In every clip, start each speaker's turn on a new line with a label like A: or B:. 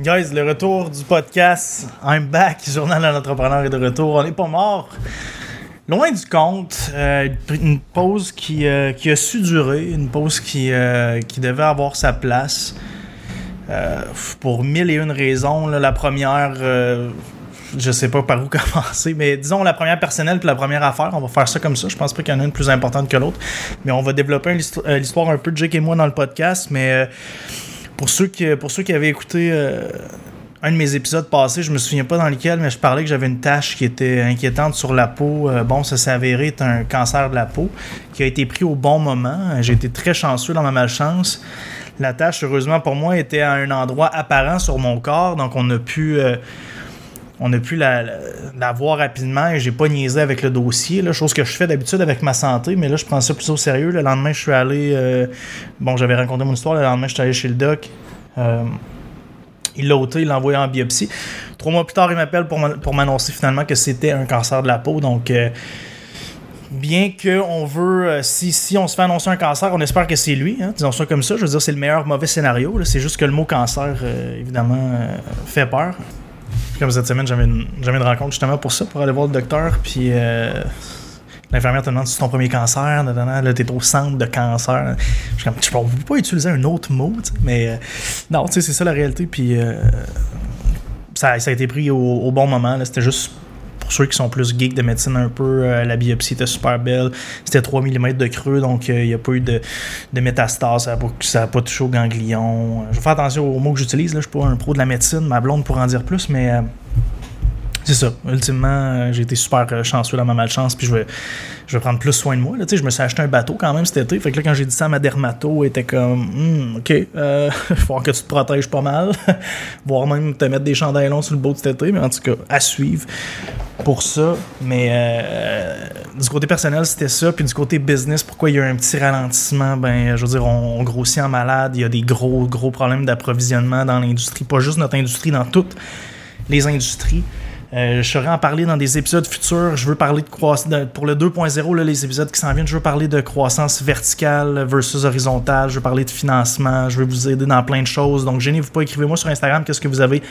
A: Guys, le retour du podcast I'm back, Journal d'un entrepreneur est de retour. On n'est pas mort. Loin du compte, euh, une pause qui, euh, qui, a su durer, une pause qui, euh, qui devait avoir sa place pour mille et une raisons. La première, je sais pas par où commencer, mais disons la première personnelle puis la première affaire, on va faire ça comme ça. Je pense pas qu'il y en a une plus importante que l'autre, mais on va développer l'histoire un peu de Jake et moi dans le podcast, mais pour ceux qui, avaient écouté euh, un de mes épisodes passés, je me souviens pas dans lequel, mais je parlais que j'avais une tâche qui était inquiétante sur la peau. Euh, bon, ça s'est avéré être un cancer de la peau qui a été pris au bon moment. J'ai été très chanceux dans ma malchance. La tâche, heureusement pour moi, était à un endroit apparent sur mon corps, donc on a pu. Euh, on a pu la, voir rapidement et j'ai pas niaisé avec le dossier, chose que je fais d'habitude avec ma santé, mais là je prends ça plus au sérieux. Le lendemain, je suis allé. Euh, bon, j'avais raconté mon histoire, le lendemain, je suis allé chez le doc. Euh, il l'a ôté, il l'a envoyé en biopsie. Trois mois plus tard, il m'appelle pour m'annoncer finalement que c'était un cancer de la peau. Donc, euh, bien qu'on veut, si, si on se fait annoncer un cancer, on espère que c'est lui. Hein, disons ça comme ça. Je veux dire, c'est le meilleur mauvais scénario. C'est juste que le mot cancer, évidemment, fait peur. Comme cette semaine, j'avais une, une, rencontre justement pour ça, pour aller voir le docteur. Puis euh, l'infirmière te demande si c'est ton premier cancer. Là, t'es au centre de cancer. Je suis comme, tu peux pas utiliser un autre mot, mais euh, non, tu sais, c'est ça la réalité. Puis euh, ça, ça, a été pris au, au bon moment. C'était juste pour ceux qui sont plus geeks de médecine un peu, euh, la biopsie était super belle. C'était 3 mm de creux, donc euh, il n'y a pas eu de, de métastase, ça n'a pas, touché au ganglion. Je vais faire attention aux mots que j'utilise, je ne suis pas un pro de la médecine, ma blonde pour en dire plus, mais euh, c'est ça. Ultimement, j'ai été super chanceux dans ma malchance, puis je vais, je vais prendre plus soin de moi. Là, je me suis acheté un bateau quand même cet été. Fait que là, quand j'ai dit ça à ma dermato, était comme hmm, OK, euh, il faut que tu te protèges pas mal. Voire même te mettre des chandails sur le boat cet été. Mais en tout cas, à suivre pour ça. Mais euh, du côté personnel, c'était ça. Puis du côté business, pourquoi il y a un petit ralentissement? Ben, je veux dire, on grossit en malade. Il y a des gros, gros problèmes d'approvisionnement dans l'industrie. Pas juste notre industrie, dans toutes les industries. Euh, je serai en parler dans des épisodes futurs. Je veux parler de croissance. Pour le 2.0, les épisodes qui s'en viennent, je veux parler de croissance verticale versus horizontale. Je veux parler de financement. Je veux vous aider dans plein de choses. Donc, gênez-vous pas. Écrivez-moi sur Instagram qu'est-ce que vous avez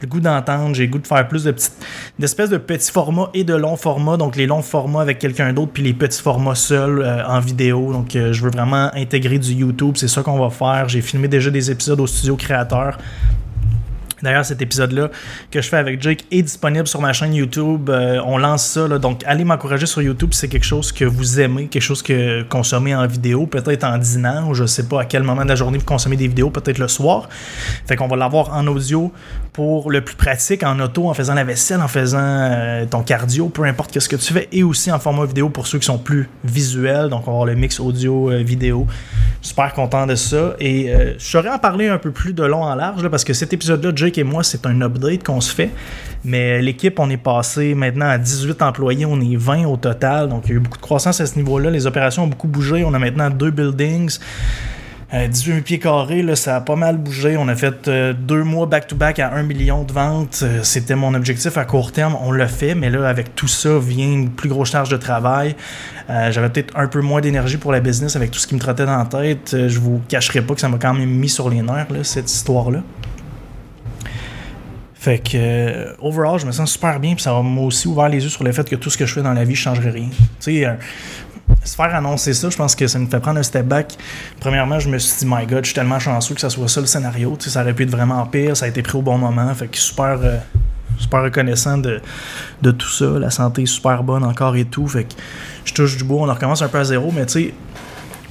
A: le goût d'entendre. J'ai le goût de faire plus de petites, d'espèces de petits formats et de longs formats. Donc, les longs formats avec quelqu'un d'autre, puis les petits formats seuls euh, en vidéo. Donc, euh, je veux vraiment intégrer du YouTube. C'est ça qu'on va faire. J'ai filmé déjà des épisodes au studio créateur. D'ailleurs, cet épisode-là que je fais avec Jake est disponible sur ma chaîne YouTube. Euh, on lance ça, donc allez m'encourager sur YouTube si c'est quelque chose que vous aimez, quelque chose que consommez en vidéo, peut-être en dînant, ou je sais pas à quel moment de la journée vous consommez des vidéos, peut-être le soir. Fait qu'on va l'avoir en audio pour le plus pratique, en auto, en faisant la vaisselle, en faisant euh, ton cardio, peu importe ce que tu fais, et aussi en format vidéo pour ceux qui sont plus visuels. Donc on va avoir le mix audio-vidéo. Euh, Super content de ça. Et je saurais en parler un peu plus de long en large, parce que cet épisode-là, Jake et moi, c'est un update qu'on se fait. Mais l'équipe, on est passé maintenant à 18 employés, on est 20 au total. Donc, il y a eu beaucoup de croissance à ce niveau-là. Les opérations ont beaucoup bougé. On a maintenant deux buildings. 18 euh, pieds carrés, là, ça a pas mal bougé. On a fait euh, deux mois back-to-back à 1 million de ventes. Euh, c'était mon objectif à court terme. On l'a fait, mais là, avec tout ça vient une plus grosse charge de travail. J'avais peut-être un peu moins d'énergie pour la business avec tout ce qui me trottait dans la tête. je vous cacherai pas que ça m'a quand même mis sur les nerfs, cette histoire-là. Fait que, euh, overall, je me sens super bien, puis ça m'a aussi ouvert les yeux sur le fait que tout ce que je fais dans la vie, je changerai rien. Tu sais, euh, se faire annoncer ça, je pense que ça me fait prendre un step back. Premièrement, je me suis dit, my god, je suis tellement chanceux que ça soit ça le scénario. Tu sais, ça aurait pu être vraiment pire, ça a été pris au bon moment. Fait que super, euh, super reconnaissant de, de tout ça. La santé est super bonne encore et tout. Fait que je touche du bois, on recommence un peu à zéro, mais tu sais,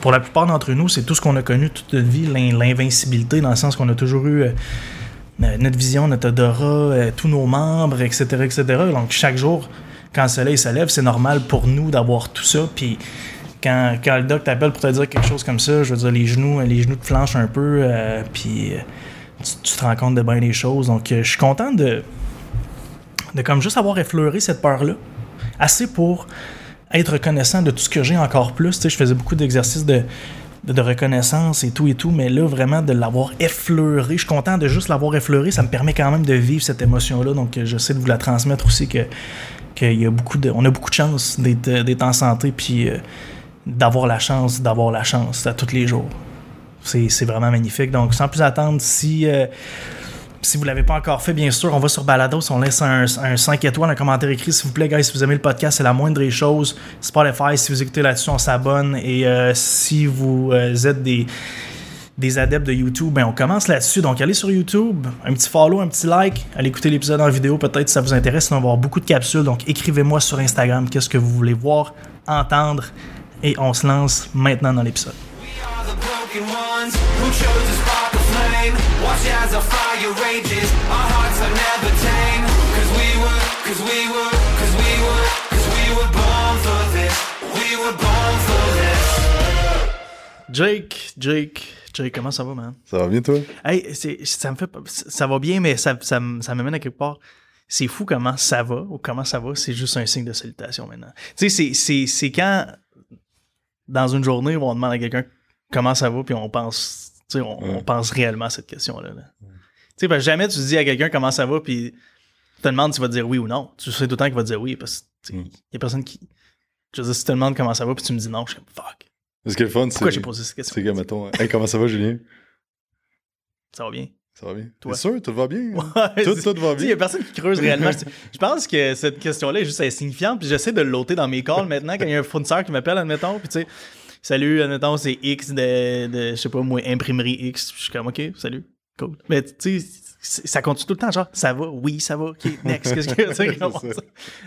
A: pour la plupart d'entre nous, c'est tout ce qu'on a connu toute notre vie, l'invincibilité, dans le sens qu'on a toujours eu euh, notre vision, notre odorat, euh, tous nos membres, etc., etc. Donc, chaque jour, quand le soleil se lève, c'est normal pour nous d'avoir tout ça. Puis, quand, quand le doc t'appelle pour te dire quelque chose comme ça, je veux dire, les genoux, les genoux te flanchent un peu, euh, puis tu, te rends compte de bien des choses. Donc, je suis content de, de comme juste avoir effleuré cette peur-là. Assez pour être reconnaissant de tout ce que j'ai encore plus. Je faisais beaucoup d'exercices de de, reconnaissance et tout et tout, mais là, vraiment, de l'avoir effleuré, je suis content de juste l'avoir effleuré, ça me permet quand même de vivre cette émotion-là, donc euh, j'essaie de vous la transmettre aussi, que, qu'il y a beaucoup de, on a beaucoup de chance d'être, euh, en santé, puis euh, d'avoir la chance, d'avoir la chance à tous les jours. C'est, vraiment magnifique. Donc, sans plus attendre, si si vous l'avez pas encore fait, bien sûr, on va sur Balados, on laisse un, un 5 étoiles, un commentaire écrit, s'il vous plaît, guys, si vous aimez le podcast, c'est la moindre des choses. Spotify, si vous écoutez là-dessus, on s'abonne. Et euh, si vous euh, êtes des, des adeptes de YouTube, ben on commence là-dessus. Donc allez sur YouTube, un petit follow, un petit like, allez écouter l'épisode en vidéo, peut-être si ça vous intéresse, sinon on va avoir beaucoup de capsules. Donc écrivez-moi sur Instagram qu'est-ce que vous voulez voir, entendre. Et on se lance maintenant dans l'épisode. Jake, Jake, Comment ça va, man?
B: Ça va bien, toi?
A: Hey, ça me fait ça va bien, mais ça, ça, ça m'amène à quelque part. C'est fou comment ça va ou comment ça va, c'est juste un signe de salutation maintenant. Tu sais, c'est- quand dans une journée où on demande à quelqu'un comment ça va, puis on pense, tu sais, on, on
B: Ouais.
A: pense réellement à cette question-là. là. Tu sais, parce que jamais tu dis à quelqu'un comment ça va, puis tu te demandes s'il va te dire oui ou non. Tu sais tout le temps qu'il va te dire oui, parce qu'il
B: Mm.
A: y a personne qui. Je veux dire, si tu te demandes comment ça va, puis tu me dis non, je suis comme fuck.
B: Ce qui est le fun, c'est.
A: Pourquoi j'ai posé cette question?
B: C'est que, mettons, hey, comment ça va, Julien?
A: Ça va bien.
B: Ça va bien?
A: Toi?
B: T'es sûr? Tout va bien?
A: Ouais,
B: Tout, tout va
A: sais, Il y a
B: bien?
A: personne qui creuse réellement. Je- Je pense que cette question-là est juste insignifiante. Puis j'essaie de le loter dans mes calls maintenant quand il y a un fournisseur qui m'appelle, admettons. Puis tu sais, salut, admettons, c'est X de, de, je sais pas moi, imprimerie X. Je suis comme, OK, salut, cool. Mais tu sais, ça continue tout le temps, genre, ça va, oui, ça va, OK, next. Qu'est-ce que
B: C'est ça.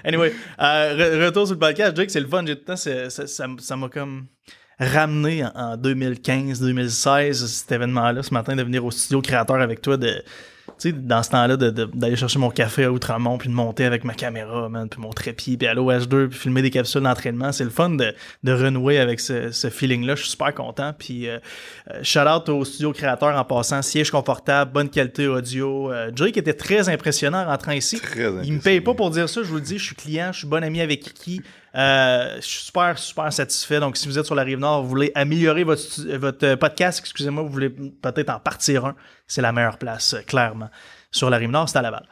A: Anyway, euh, re- retour sur le podcast. Jake, c'est le fun. J'ai tout le temps, ça m'a comme ramené en, en 2015-2016 cet événement-là ce matin de venir au studio créateur avec toi de tu sais dans ce temps-là d'aller chercher mon café à Outremont puis de monter avec ma caméra man, puis mon trépied puis aller au H2 puis filmer des capsules d'entraînement. C'est le fun de, de renouer avec ce, ce feeling-là. Je suis super content puis euh, euh, shout out au studio créateur en passant. Siège confortable bonne qualité audio. Euh, Jake était très impressionnant en rentrant ici.
B: Très
A: il me paye pas pour dire ça, je vous le dis, je suis client, je suis bon ami avec Kiki. Euh, je suis super, super satisfait. Donc, si vous êtes sur la rive nord, vous voulez améliorer votre, stu- votre euh, podcast, excusez-moi, vous voulez peut-être en partir un, c'est la meilleure place, euh, clairement. Sur la rive nord, c'est à Laval.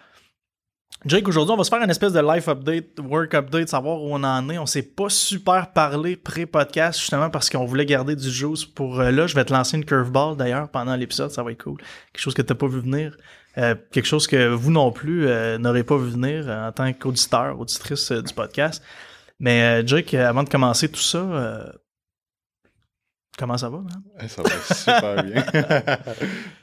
A: Jake, aujourd'hui, on va se faire une espèce de life update, work update, savoir où on en est. On s'est pas super parlé pré-podcast, justement, parce qu'on voulait garder du juice pour euh, là. Je vais te lancer une curveball, d'ailleurs, pendant l'épisode, ça va être cool. Quelque chose que t'as pas vu venir. Euh, quelque chose que vous non plus euh, n'aurez pas vu venir euh, en tant qu'auditeur, auditrice euh, du podcast. Mais euh, Jake, euh, avant de commencer tout ça, euh, comment ça va, man?
B: Hey, ça va super bien.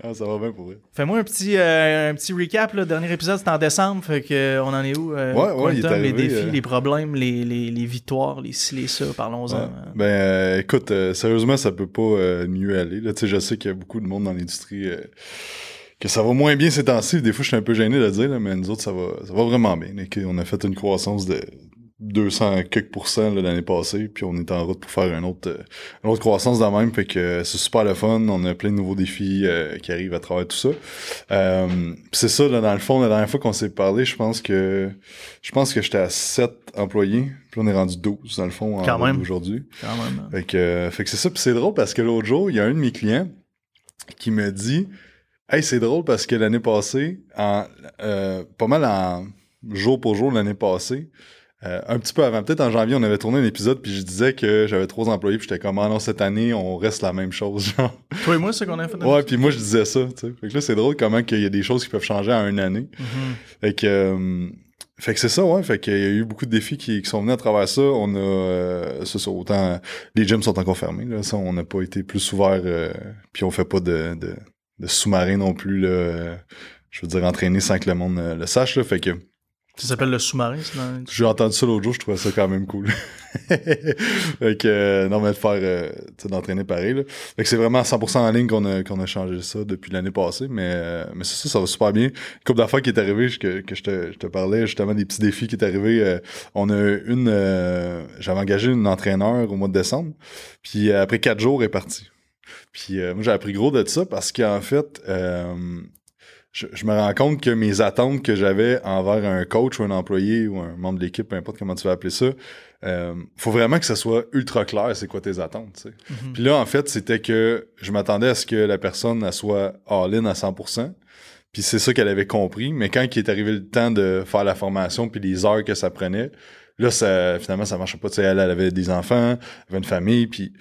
B: Ah, ça va bien pour vrai.
A: Fais-moi un petit, euh, un petit recap. Là. Dernier épisode, c'était en décembre. Fait que, on en est où? euh,
B: Ouais, ouais, il est
A: Quantum, les défis,
B: euh,
A: les problèmes, les, les, les victoires, les ci, les ça. Parlons-en.
B: Ouais. Ben, écoute, sérieusement, ça peut pas mieux aller. Là. Je sais qu'il y a beaucoup de monde dans l'industrie que ça va moins bien ces temps-ci. Des fois, je suis un peu gêné de le dire, là, mais nous autres, ça va, ça va vraiment bien. On a fait une croissance de 200 quelques pourcents l'année passée, puis on est en route pour faire une autre, euh, une autre croissance de même. Fait que euh, c'est super le fun. On a plein de nouveaux défis euh, qui arrivent à travers tout ça. Euh, c'est ça, là, dans le fond, la dernière fois qu'on s'est parlé, je pense que je pense que j'étais à 7 employés, puis on est rendu 12 dans le fond aujourd'hui.
A: Quand même. hein.
B: Fait que, fait que c'est ça. Puis c'est drôle parce que l'autre jour, il y a un de mes clients qui me dit Hey, c'est drôle parce que l'année passée, en, euh, pas mal en jour pour jour l'année passée, euh, un petit peu avant, peut-être en janvier, on avait tourné un épisode, puis je disais que j'avais trois employés, puis j'étais comme, ah non, cette année, on reste la même chose, genre.
A: Toi et moi, c'est qu'on a fait.
B: Ouais, puis moi, je disais ça, tu sais. Fait que là, c'est drôle comment qu'il y a des choses qui peuvent changer en une année.
A: Mhm.
B: Fait que, euh, fait que c'est ça, ouais. Fait qu'il y a eu beaucoup de défis qui, qui sont venus à travers ça. On a, euh, autant, les gyms sont encore fermés, là. Ça, on n'a pas été plus ouvert, euh, puis on fait pas de, de, de sous-marin non plus, là. je veux dire, entraîner sans que le monde euh, le sache, là. Fait que,
A: Ça s'appelle le sous-marin. dans-
B: j'ai entendu ça l'autre jour, je trouvais ça quand même cool. fait que, euh, non, mais de faire, euh, d'entraîner pareil, là. Fait que c'est vraiment à 100% en ligne qu'on a, qu'on a changé ça depuis l'année passée, mais, euh, mais c'est ça, ça va super bien. Une d'affaires qui est arrivé, que, que je, te, je te parlais, justement, des petits défis qui est arrivé. euh, on a une, euh, j'avais engagé une entraîneur au mois de décembre, puis après quatre jours, elle est partie. Puis euh, moi, j'ai appris gros de ça parce qu'en fait, euh, je, je me rends compte que mes attentes que j'avais envers un coach ou un employé ou un membre de l'équipe, peu importe comment tu vas appeler ça, euh, faut vraiment que ça soit ultra clair c'est quoi tes attentes. tu sais.
A: Mhm.
B: Puis là, en fait, c'était que je m'attendais à ce que la personne elle soit all-in à 100%. Puis c'est ça qu'elle avait compris. Mais quand il est arrivé le temps de faire la formation puis les heures que ça prenait, là, ça, finalement, ça marchait pas. Tu sais, elle, elle avait des enfants, elle avait une famille, puis...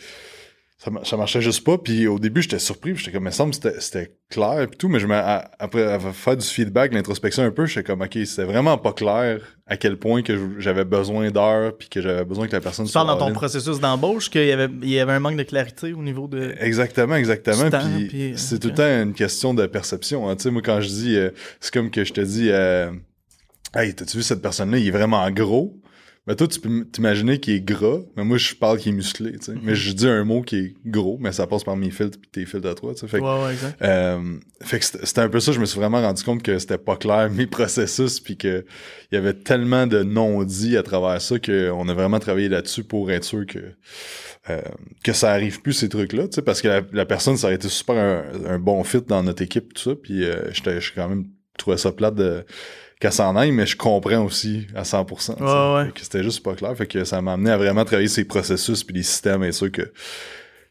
B: ça, ça marchait juste pas. Puis au début, j'étais surpris. J'étais comme, il me semble que c'était- c'était clair. Puis tout, mais je me, à- après avoir fait du feedback, l'introspection un peu, j'étais comme, OK, c'était vraiment pas clair à quel point que j'avais besoin d'heures. Puis que j'avais besoin que la personne
A: Tu parles dans ton processus d'embauche qu'il y avait, il y avait un manque de clarité au niveau de.
B: Exactement, exactement.
A: Temps,
B: Puis
A: puis-
B: c'est tout le temps une question de perception. hein. Tu sais, moi, quand je dis, euh, c'est comme que je te dis, euh, hey, t'as-tu vu cette personne-là, il est vraiment gros. Mais toi, tu peux t'imaginer qu'il est gras, mais moi, je parle qu'il est musclé. tu sais.
A: Mhm.
B: Mais je dis un mot qui est gros, mais ça passe par mes filtres puis tes filtres à toi. tu sais. Fait que,
A: Ouais, ouais, exact.
B: euh, fait que c'était un peu ça, je me suis vraiment rendu compte que c'était pas clair mes processus, puis que il y avait tellement de non-dits à travers ça qu'on a vraiment travaillé là-dessus pour être sûr que euh, que ça arrive plus ces trucs-là, tu sais, parce que la, la personne, ça aurait été super un, un bon fit dans notre équipe, tout ça, puis euh, je quand même trouvais ça plate de qu'elle s'en aille, mais je comprends aussi à 100%. tu sais.
A: Ouais, ouais.
B: Fait que c'était juste pas clair, fait que ça m'a amené à vraiment travailler ces processus puis les systèmes, et sûr que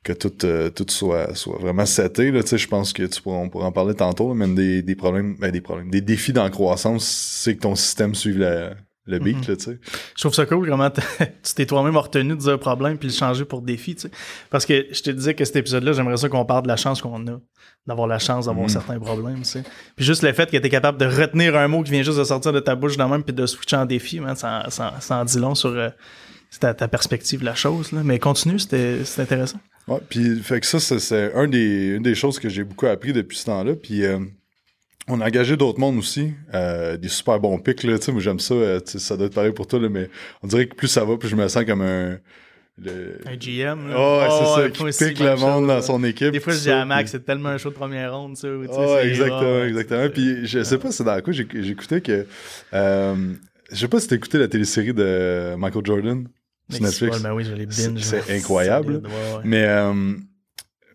B: que tout, euh, tout soit, soit vraiment seté. Là, tu sais, je pense que tu pourras, on pourra en parler tantôt, là, mais des, des problèmes, ben, des problèmes, des défis dans la croissance, c'est que ton système suive la- le beat, là, tu sais.
A: Je trouve ça cool comment tu t'es toi-même retenu de dire un problème puis le changer pour défi, tu sais. Parce que je te disais que cet épisode-là, j'aimerais ça qu'on parle de la chance qu'on a, d'avoir la chance d'avoir
B: Mhm.
A: certains problèmes, tu sais. Puis juste le fait que tu es capable de retenir un mot qui vient juste de sortir de ta bouche dans même puis de switcher en défi, man, ça, ça, ça en dit long sur euh, ta, ta perspective de la chose, là. Mais continue, c'était intéressant.
B: Ouais, puis fait que ça, c'est, c'est un des, une des choses que j'ai beaucoup appris depuis ce temps-là. Puis euh, on a engagé d'autres mondes aussi, euh, des super bons pics, là, tu sais, moi j'aime ça, euh, ça doit être pareil pour toi, là, mais on dirait que plus ça va, plus je me sens comme un... Le...
A: Un GM, là.
B: Oh, ouais, c'est
A: Oh,
B: ça, qui pique le monde
A: chose,
B: dans son équipe.
A: Des fois, je dis à Max, c'est tellement un show de première ronde, ça. c'est-
B: exactement, exactement. Puis je sais pas c'est dans quoi j'ai- j'écoutais que. Euh, je sais pas si t'as écouté la télésérie de Michael Jordan sur Netflix.
A: c'est pas- ben oui, je l'ai
B: C'est-
A: binge.
B: c'est
A: là.
B: incroyable.
A: solide, ouais, ouais.
B: Mais,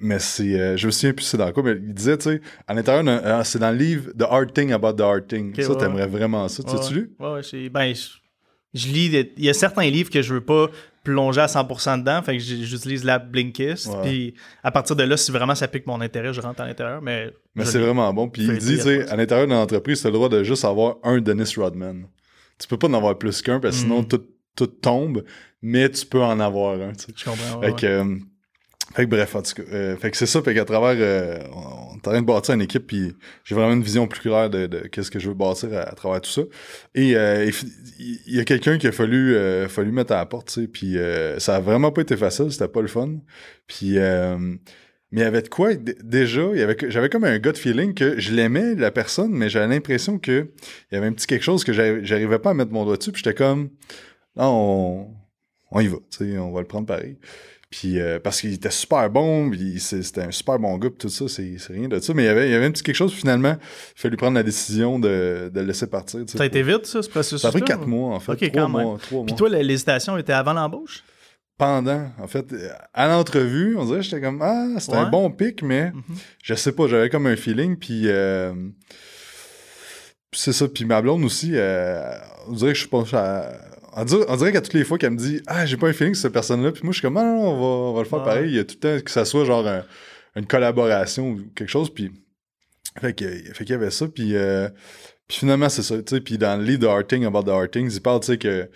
B: mais c'est. euh, je me souviens plus c'est dans quoi, mais il disait, tu sais, à l'intérieur, d'un- euh, c'est dans le livre The Hard Thing About the Hard Thing. Ça,
A: ouais,
B: t'aimerais vraiment ça. Tu
A: Ouais,
B: l'as-tu lu?
A: Ouais, ouais, ben, je, je lis. Il y a certains livres que je veux pas plonger à 100% dedans, fait que j'utilise l'app Blinkist. Puis à partir de là, si vraiment ça pique mon intérêt, je rentre à l'intérieur. Mais,
B: Mais c'est vraiment bon. Puis il dit, tu sais, à l'intérieur d'une entreprise, t'as le droit de juste avoir un Dennis Rodman. Tu peux pas en avoir plus qu'un, parce que sinon
A: Mm.
B: tout, tout tombe, mais tu peux en avoir un, tu sais.
A: Je comprends.
B: Fait que, euh, fait que bref, en tout cas, euh, fait que c'est ça, fait qu'à travers, euh, on est en train de bâtir une équipe, puis j'ai vraiment une vision plus claire de, qu'est-ce que je veux bâtir à, travers tout ça. Et euh, il, y a quelqu'un qui a fallu, fallu mettre à la porte, tu sais, puis ça a vraiment pas été facile, c'était pas le fun. Puis, mais il y avait de quoi, déjà, j'avais comme un gut feeling que je l'aimais, la personne, mais j'avais l'impression que il y avait un petit quelque chose que j'arri- j'arrivais pas à mettre mon doigt dessus, puis j'étais comme, non, on, on y va, tu sais, on va le prendre pareil. Puis euh, parce qu'il était super bon, puis c'était un super bon gars, puis tout ça, c'est rien de ça. Mais il y avait, il y avait un petit quelque chose, puis finalement, il fallu prendre la décision de, de le laisser partir.
A: Ça a été vite, ça, ce processus
B: Ça a pris quatre mois, en fait.
A: Ok,
B: trois
A: quand
B: mois,
A: même.
B: trois
A: Puis
B: mois.
A: toi, l'hésitation était avant l'embauche?
B: Pendant, en fait, à l'entrevue, on dirait, j'étais comme, ah, c'était un bon pic, mais
A: Mhm.
B: je sais pas, j'avais comme un feeling, puis euh, puis c'est ça. Puis ma blonde aussi, euh, on dirait que je suis pas... On dirait, on dirait qu'à toutes les fois qu'elle me dit Ah, j'ai pas un feeling sur cette personne-là, puis moi je suis comme Ah non, non, on va, on va le faire
A: Ouais.
B: pareil. Il y a tout le temps que ça soit genre un- une collaboration ou quelque chose, puis. Fait que- fait qu'il y avait ça, puis, euh, puis finalement c'est ça, tu sais. Puis dans le livre de Hard Thing About the Hard Things, il parle, tu sais, que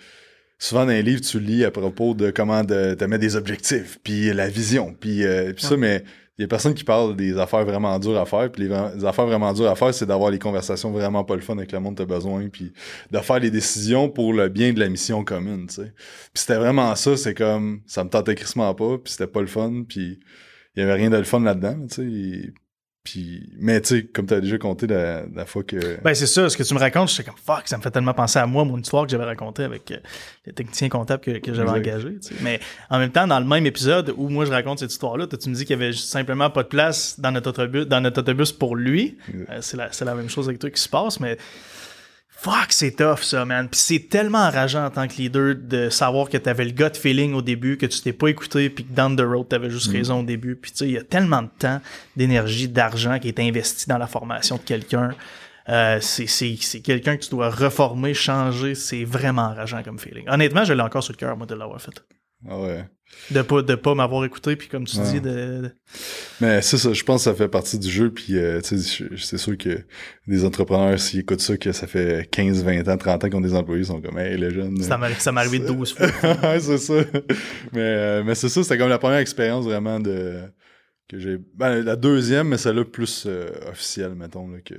B: souvent dans les livres, tu lis à propos de comment de, te mettre des objectifs, puis la vision, puis, euh, puis ça, mais il y a personne qui parle des affaires vraiment dures à faire, puis les, affaires vraiment dures à faire, c'est d'avoir les conversations vraiment pas le fun avec le monde que t'as besoin, puis de faire les décisions pour le bien de la mission commune, tu sais. Puis c'était vraiment ça, c'est comme, ça me tentait crissement pas, puis c'était pas le fun, puis il y avait rien de le fun là-dedans, tu sais. Puis, mais tu sais, comme t'as déjà compté la, la fois que...
A: Ben, c'est ça. Ce que tu me racontes, j'étais comme fuck, ça me fait tellement penser à moi, mon histoire que j'avais racontée avec euh, le technicien comptable que, que j'avais engagé. tu sais. Mais en même temps, dans le même épisode où moi je raconte cette histoire-là, toi, tu me dis qu'il y avait simplement pas de place dans notre autobus, dans notre autobus pour lui. Euh, c'est, la, c'est la même chose avec toi qui se passe, mais fuck, c'est tough ça, man. Puis c'est tellement enrageant en tant que leader de savoir que t'avais le gut feeling au début, que tu t'es pas écouté, puis que down the road, t'avais juste raison au début. Puis tu sais, il y a tellement de temps, d'énergie, d'argent qui est investi dans la formation de quelqu'un. Euh, c'est, c'est, c'est quelqu'un que tu dois reformer, changer. C'est vraiment enrageant comme feeling. Honnêtement, je l'ai encore sur le cœur, moi, de l'avoir fait.
B: Ah ouais.
A: De pas, de pas m'avoir écouté, puis comme tu
B: Ouais.
A: dis, de,
B: Mais c'est ça, je pense que ça fait partie du jeu, puis euh, c'est sûr que des entrepreneurs, s'ils écoutent ça, que ça fait 15, 20 ans, 30 ans qu'ils ont des employés, ils sont comme, hey, les jeunes.
A: ça m'est ça arrivé 12 fois.
B: ouais, c'est ça. Mais, euh, mais c'est ça, c'était comme la première expérience vraiment de. que j'ai. Ben, la deuxième, mais celle-là plus euh, officielle, mettons, là, que.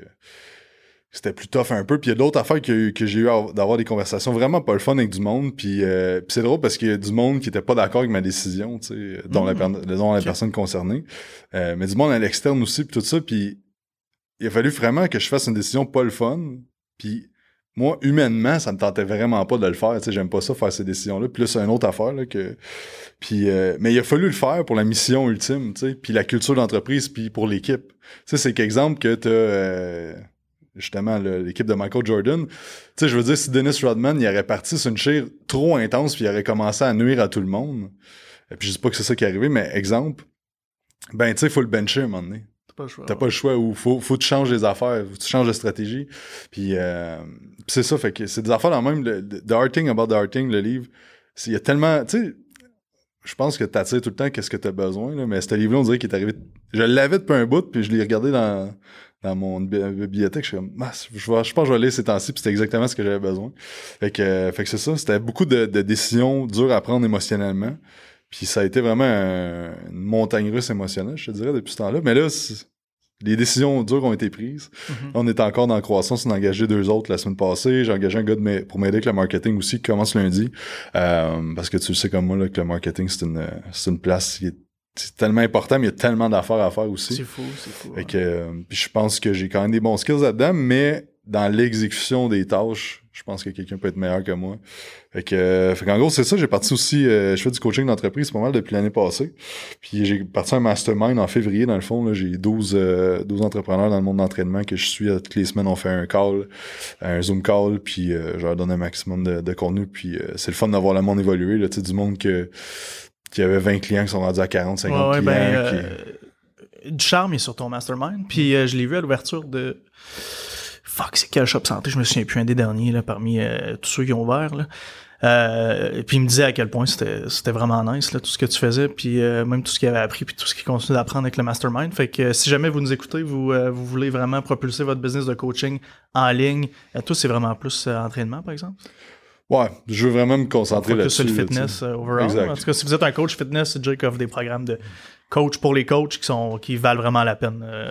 B: C'était plus tough un peu. Puis il y a d'autres affaires que, que j'ai eu d'avoir des conversations vraiment pas le fun avec du monde. Puis, euh, puis c'est drôle parce qu'il y a du monde qui était pas d'accord avec ma décision, tu sais, dont, la, per- dont la personne concernée. Euh, mais du monde à l'externe aussi, puis tout ça. Puis il a fallu vraiment que je fasse une décision pas le fun. Puis moi, humainement, ça me tentait vraiment pas de le faire. Tu sais, j'aime pas ça, faire ces décisions-là. Puis là, c'est une autre affaire, là, que... Puis, euh, mais il a fallu le faire pour la mission ultime, tu sais, puis la culture d'entreprise, puis pour l'équipe. Tu sais, c'est qu'exemple que t'as... justement, l'équipe de Michael Jordan. Tu sais, je veux dire, si Dennis Rodman, il aurait parti sur une chire trop intense, puis il aurait commencé à nuire à tout le monde, et puis je dis pas que c'est ça qui est arrivé, mais exemple, ben, tu sais, il faut le bencher à un moment donné.
A: T'as pas le choix.
B: T'as pas le choix ou faut, faut que tu changes les affaires, faut que tu changes de stratégie. Puis, euh, c'est ça, fait que c'est des affaires dans le même. le- The Arting About the Arting, le livre, c'est- il y a tellement. Tu sais, je pense que t'attires tout le temps qu'est-ce que t'as besoin, là, mais ce livre-là, on dirait qu'il est arrivé. Je l'avais depuis un bout, puis je l'ai regardé dans, dans mon bi- bibliothèque. Je suis comme, Ah, je, pense que je vais aller ces temps-ci, puis c'était exactement ce que j'avais besoin. Fait que, euh, fait que c'est ça, c'était beaucoup de, de décisions dures à prendre émotionnellement. Puis ça a été vraiment un- une montagne russe émotionnelle, je te dirais, depuis ce temps-là. Mais là, les décisions dures ont été prises.
A: Mhm.
B: On est encore dans la croissance. On a engagé deux autres la semaine passée. J'ai engagé un gars de m'a- pour m'aider avec le marketing aussi qui commence lundi. Euh, parce que tu le sais comme moi là, que le marketing, c'est une, c'est une place qui est, c'est tellement important, mais il y a tellement d'affaires à faire aussi.
A: C'est fou, c'est fou.
B: Fait que, euh, puis je pense que j'ai quand même des bons skills là-dedans, mais dans l'exécution des tâches, je pense que quelqu'un peut être meilleur que moi. Fait que, euh, fait qu'en gros, c'est ça. J'ai parti aussi, euh, je fais du coaching d'entreprise pas mal depuis l'année passée. Puis j'ai parti un mastermind en février, dans le fond. Là, j'ai 12, euh, 12 entrepreneurs dans le monde d'entraînement que je suis. euh, Toutes les semaines, on fait un call, un Zoom call, puis euh, je leur donne un maximum de, de contenu. Puis euh, c'est le fun d'avoir le monde évoluer. Là, tu sais, du monde que qui avait 20 clients qui sont rendus à 40, 50
A: Ouais, ouais,
B: clients.
A: ben,
B: qui-
A: euh, du charme est sur ton mastermind. Puis euh, je l'ai vu à l'ouverture de. Fuck, c'est quel shop santé? Je me souviens plus un des derniers là, parmi euh, tous ceux qui ont ouvert. Là. Euh, puis il me disait à quel point c'était vraiment nice là, tout ce que tu faisais, puis euh, même tout ce qu'il avait appris, puis tout ce qu'il continue d'apprendre avec le mastermind. Fait que euh, si jamais vous nous écoutez, vous, vous voulez vraiment propulser votre business de coaching en ligne, toi c'est vraiment plus entraînement par exemple?
B: Ouais, je veux vraiment me concentrer
A: Focus sur
B: là-dessus.
A: le fitness euh, overall.
B: Exact.
A: En tout cas, si vous êtes un coach fitness, c'est déjà qui offre des programmes de coach pour les coachs qui sont qui valent vraiment la peine. euh,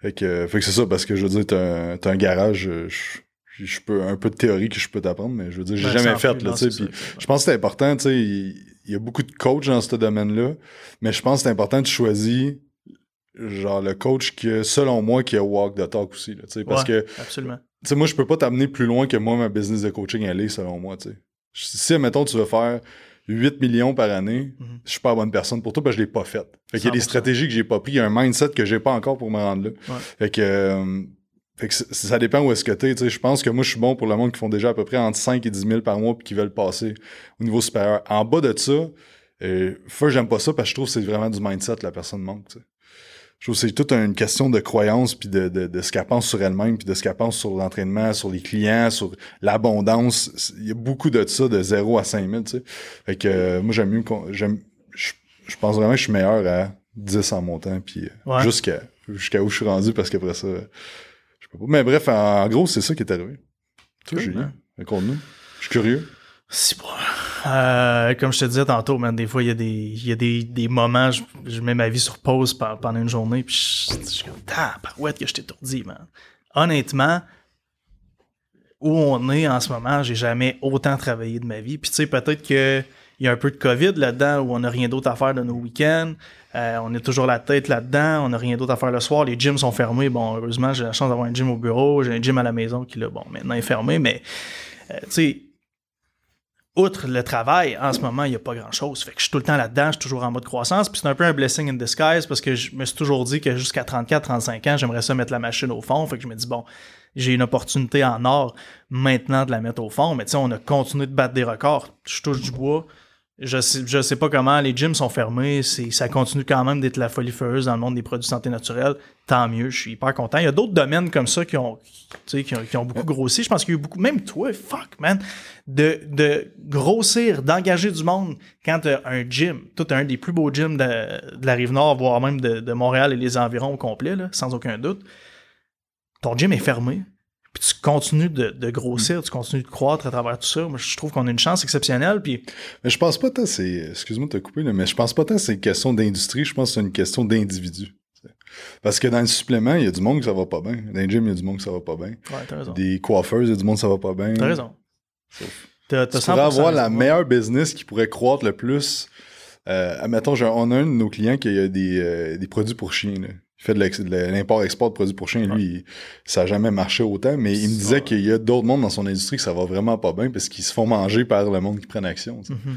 B: Fait que, fait que c'est ça, parce que je veux dire, t'as un, t'as un garage, euh, je, je peux un peu de théorie que je peux t'apprendre, mais je veux dire, j'ai
A: Ben,
B: jamais fait,
A: plus,
B: là,
A: non, ça,
B: Puis je pense que c'est important, tu sais, il, il y a beaucoup de coachs dans ce domaine-là, mais je pense que c'est important de choisir, genre, le coach que, selon moi, qui a walk the talk aussi, là, parce
A: Ouais.
B: que,
A: Absolument.
B: Tu sais, moi, je peux pas t'amener plus loin que moi, ma business de coaching, elle est, selon moi, tu sais. Si, mettons, tu veux faire 8 millions par année,
A: Mhm.
B: je suis pas la bonne personne pour toi parce que je l'ai pas fait. Fait qu'il y a des
A: 100%.
B: stratégies que j'ai pas pris, il y a un mindset que j'ai pas encore pour me rendre là.
A: Ouais.
B: Fait que, euh, fait que ça dépend où est-ce que t'es, tu sais. Je pense que moi, je suis bon pour le monde qui font déjà à peu près entre 5 et 10 000 par mois puis qui veulent passer au niveau supérieur. En bas de ça, euh, j'aime pas ça parce que je trouve que c'est vraiment du mindset la personne manque, tu sais. Je trouve que c'est toute une question de croyance puis de, de, de ce qu'elle pense sur elle-même puis de ce qu'elle pense sur l'entraînement, sur les clients, sur l'abondance. Il y a beaucoup de ça de 0 à 5000, tu sais. Fait que euh, moi, j'aime mieux qu'on- j'aime je, je pense vraiment que je suis meilleur à 10 en montant puis euh,
A: Ouais.
B: jusqu'à jusqu'à où je suis rendu parce qu'après ça, je peux pas. Mais bref, en, en gros, c'est ça qui est arrivé. Toi,
A: Cool,
B: Julien,
A: man.
B: raconte-nous. Je suis curieux.
A: C'est bon. Euh, comme je te disais tantôt, man, des fois, il y a des, y a des, des moments, je, je mets ma vie sur pause pe- pendant une journée, puis je, je suis comme, tabarouette que je t'ai étourdi, man. Honnêtement, où on est en ce moment, j'ai jamais autant travaillé de ma vie. Puis tu sais, peut-être que il y a un peu de COVID là-dedans où on n'a rien d'autre à faire de nos week-ends. Euh, on est toujours la tête là-dedans. On n'a rien d'autre à faire le soir. Les gyms sont fermés. Bon, heureusement, j'ai la chance d'avoir un gym au bureau. J'ai un gym à la maison qui, là, bon, maintenant est fermé. Mais, euh, tu sais, outre le travail, en ce moment, il n'y a pas grand-chose. Fait que je suis tout le temps là-dedans. Je suis toujours en mode croissance. Puis c'est un peu un blessing in disguise parce que je me suis toujours dit que jusqu'à 34-35 ans, j'aimerais ça mettre la machine au fond. Fait que je me dis, bon, j'ai une opportunité en or maintenant de la mettre au fond. Mais tu sais, on a continué de battre des records. Je touche du bois. Je sais, sais pas comment, les gyms sont fermés, ça continue quand même d'être la folie furieuse dans le monde des produits santé naturelle. Tant mieux, je suis hyper content. Il y a d'autres domaines comme ça qui ont, tu beaucoup grossi. Je pense qu'il y a eu beaucoup, même toi, fuck, man, de, grossir, d'engager du monde quand t'as un gym. Toi, t'as un des plus beaux gyms de, la Rive-Nord, voire même de, Montréal et les environs au complet, sans aucun doute. Ton gym est fermé. Puis tu continues de, de grossir, tu continues de croître à travers tout ça. Moi, je trouve qu'on a une chance exceptionnelle. Puis
B: Mais je pense pas tant c'est. Excuse-moi de te couper, là, mais je pense pas tant c'est une question d'industrie, je pense que c'est une question d'individu. Parce que dans le supplément, il y a du monde que ça va pas bien. Dans les gyms, il y a du monde que ça va pas bien.
A: Ouais, t'as raison.
B: Des coiffeurs, il y a du monde que ça va pas bien.
A: T'as raison. T'as,
B: Tu pourrais
A: 100%
B: avoir la meilleure business qui pourrait croître le plus. Euh, admettons, on a un de nos clients qui a des, euh, des produits pour chiens. Fait de l'import-export de produits pour chiens. Lui, ça n'a jamais marché autant, mais il me disait qu'il y a d'autres mondes dans son industrie que ça va vraiment pas bien parce qu'ils se font manger par le monde qui prennent action.
A: Mhm.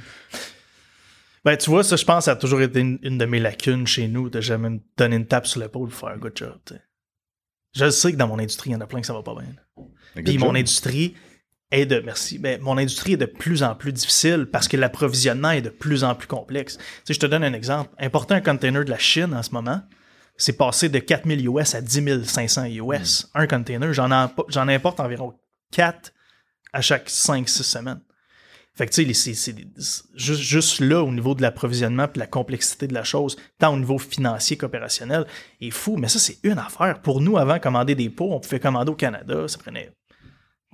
A: Ben, tu vois, ça, je pense, ça a toujours été une, une de mes lacunes chez nous, de jamais me donner une tape sur l'épaule pour faire un good job. Je sais que dans mon industrie, il y en a plein que ça va pas bien. Puis
B: job.
A: mon industrie est de merci. Ben, mon industrie est de plus en plus difficile parce que l'approvisionnement est de plus en plus complexe. Tu sais, je te donne un exemple. Importer un container de la Chine en ce moment, c'est passé de 4000 US à 10 500 US. Un container, j'en importe environ 4 à chaque 5-6 semaines. Fait que tu sais, c'est juste, juste là, au niveau de l'approvisionnement puis de la complexité de la chose, tant au niveau financier qu'opérationnel, est fou. Mais ça, c'est une affaire. Pour nous, avant, commander des pots, on pouvait commander au Canada, ça prenait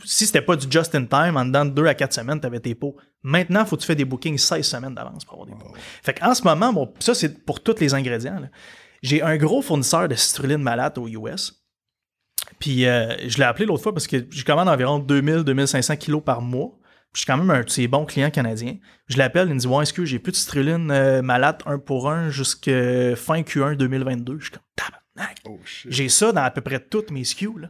A: si c'était pas du just in time, en dedans de 2 à 4 semaines, tu avais tes pots. Maintenant, faut que tu fais des bookings 16 semaines d'avance pour avoir des pots. Fait qu'en ce moment, bon, ça, c'est pour tous les ingrédients. là. J'ai un gros fournisseur de citrulline malade aux US. Puis euh, je l'ai appelé l'autre fois parce que je commande environ 2000-2500 kilos par mois. Je suis quand même un de ses bons clients canadiens. Je l'appelle, il me dit Ouais, est-ce que j'ai plus de citrulline euh, malade un pour un jusqu'à fin Q1 2022 Je suis comme Tabarnak.
B: Oh.
A: J'ai ça dans à peu près toutes mes SKU. Là.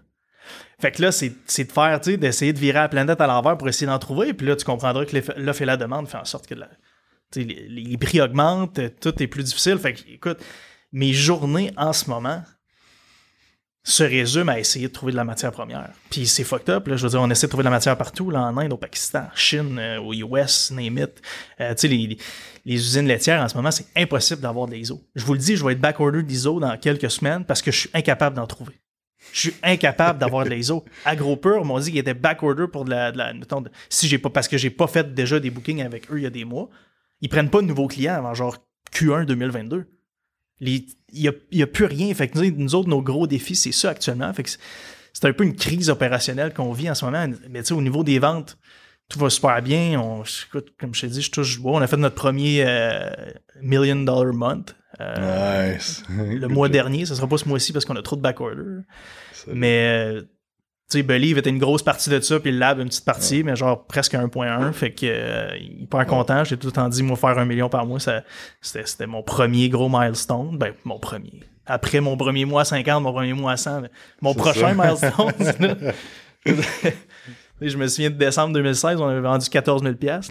A: Fait que là, c'est de faire, tu sais, d'essayer de virer la planète à l'envers pour essayer d'en trouver. Puis là, tu comprendras que l'offre et la demande fait en sorte que la- les, les prix augmentent, tout est plus difficile. Fait que, écoute, mes journées en ce moment se résument à essayer de trouver de la matière première. Puis c'est fucked up. Là, je veux dire, on essaie de trouver de la matière partout, là, en Inde, au Pakistan, en Chine, euh, aux US, name it. Euh, tu sais, les, les- les usines laitières, en ce moment, c'est impossible d'avoir de l'ISO. Je vous le dis, je vais être backorder d'ISO dans quelques semaines parce que je suis incapable d'en trouver. Je suis incapable d'avoir de l'ISO. AgroPure m'ont dit qu'il était backorder pour de la. de la- mettons, de- si j'ai pas, parce que j'ai pas fait déjà des bookings avec eux il y a des mois. Ils prennent pas de nouveaux clients avant genre Q1 2022. Il n'y a, y a plus rien. Fait que nous, nous autres, nos gros défis, c'est ça actuellement. Fait que c'est- un peu une crise opérationnelle qu'on vit en ce moment. Mais tu sais, au niveau des ventes, tout va super bien. On, écoute, comme je t'ai dit, je touche bois. On a fait notre premier euh, million dollar month. euh,
B: Nice.
A: le mois dernier, ce sera pas ce mois-ci parce qu'on a trop de backorder.
B: Ça-
A: Mais, euh, tu sais, Believe était une grosse partie de ça, puis le Lab une petite partie, mais genre presque 1.1. Fait que, euh, hyper content. J'ai tout le temps dit, moi, faire un million par mois, ça, c'était, c'était mon premier gros milestone. Ben, mon premier. Après mon premier mois à 50, mon premier mois à 100, mais mon prochain
B: ça.
A: milestone, je me souviens de décembre 2016, on avait vendu 14 000 pièces.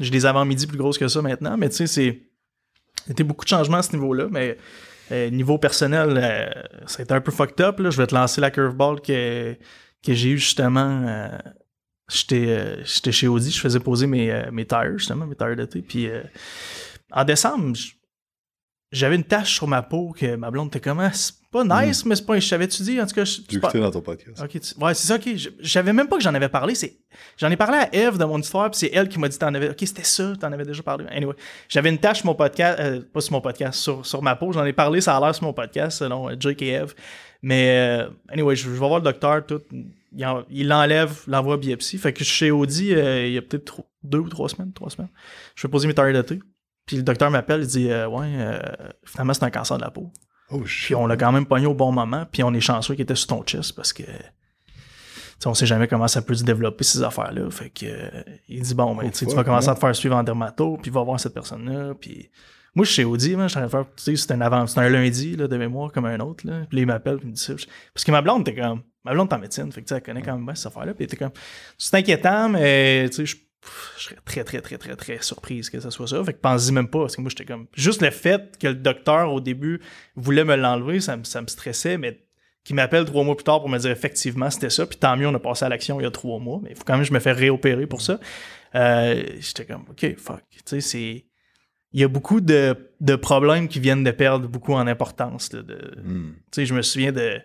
A: J'ai des avant-midi plus grosses que ça maintenant, mais tu sais, c'est c'était beaucoup de changements à ce niveau-là, mais euh, niveau personnel, euh, ça a été un peu fucked up. Là. Je vais te lancer la curveball que, que j'ai eu justement. euh, J'étais euh, j'étais chez Audi, je faisais poser mes, euh, mes tires, justement, mes tires d'été. Puis euh, en décembre, j'avais une tache sur ma peau que ma blonde était comme Ah, c'est pas nice, mais c'est pas. Je t'avais-tu dit, en tout cas, je- pas-
B: écouté dans ton podcast.
A: Ok, tu- ouais, c'est ça, ok. Je, je savais même pas que j'en avais parlé. C'est, j'en ai parlé à Eve de mon histoire, puis c'est elle qui m'a dit t'en avais. Ok, c'était ça, t'en avais déjà parlé. Anyway, j'avais une tache sur mon podcast, euh, pas sur mon podcast, sur, sur ma peau. J'en ai parlé, ça a l'air sur mon podcast, selon Jake et Eve. Mais, euh, anyway, je, je vais voir le docteur, tout. Il, en- il l'enlève, l'envoie à biopsie. Fait que je suis chez Audi, euh, il y a peut-être deux ou trois semaines, trois semaines. Je vais poser mes tires d'été. Puis le docteur m'appelle, il dit euh, Ouais, euh, finalement, c'est un cancer de la peau.
B: Oh
A: Puis on l'a quand même pogné au bon moment. Puis on est chanceux qu'il était sur ton chest parce que. tu sais, on sait jamais comment ça peut se développer ces affaires-là. Fait que euh, il dit bon, ben,
B: Oh,
A: tu vas commencer
B: ouais.
A: à te faire suivre en dermato, puis va voir cette personne-là. Puis moi, je suis chez Audi, je suis en faire, tu sais, c'était un avant, c'était un lundi là, de mémoire comme un autre. Là. Puis là, il m'appelle, puis il me dit. Parce que ma blonde était comme, ma blonde est en médecine, fait que tu elle connaît quand même bien cette affaire-là. Puis était comme, c'est inquiétant, mais tu sais, je serais très, très, très, très, très surprise que ça soit ça. Fait que pense-y même pas. Parce que moi, j'étais comme. Juste le fait que le docteur, au début, voulait me l'enlever, ça, me- ça me stressait. Mais qui m'appelle trois mois plus tard pour me dire effectivement c'était ça. Puis tant mieux, on a passé à l'action il y a trois mois. Mais il faut quand même que je me fais réopérer pour ça. Euh, J'étais comme, OK, fuck. Tu sais, c'est. Il y a beaucoup de, de problèmes qui viennent de perdre beaucoup en importance. là, de,
B: Hmm.
A: je me souviens de.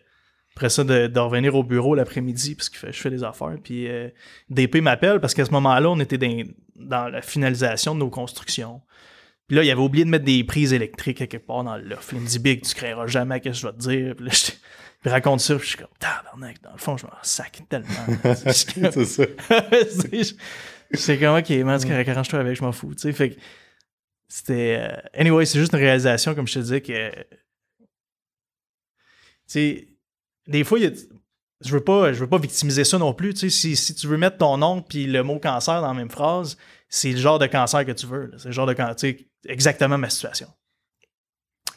A: Après ça, de, de revenir au bureau l'après-midi, parce que je fais des affaires. Puis euh, DP m'appelle parce qu'à ce moment-là, on était dans, dans la finalisation de nos constructions. Puis là, il avait oublié de mettre des prises électriques quelque part dans le loft. Il me dit Big, tu créeras jamais, qu'est-ce que je vais te dire? Puis là, je, il raconte ça, puis je suis comme tabarnak, dans le fond, je m'en sac tellement.
B: C'est ça.
A: c'est comme ok man arrange-toi avec je m'en fous fait que c'était euh, anyway c'est juste une réalisation comme je te disais que tu sais des fois je veux pas je veux pas victimiser ça non plus tu sais si, si tu veux mettre ton nom puis le mot cancer dans la même phrase c'est le genre de cancer que tu veux c'est le genre de cancer exactement ma situation.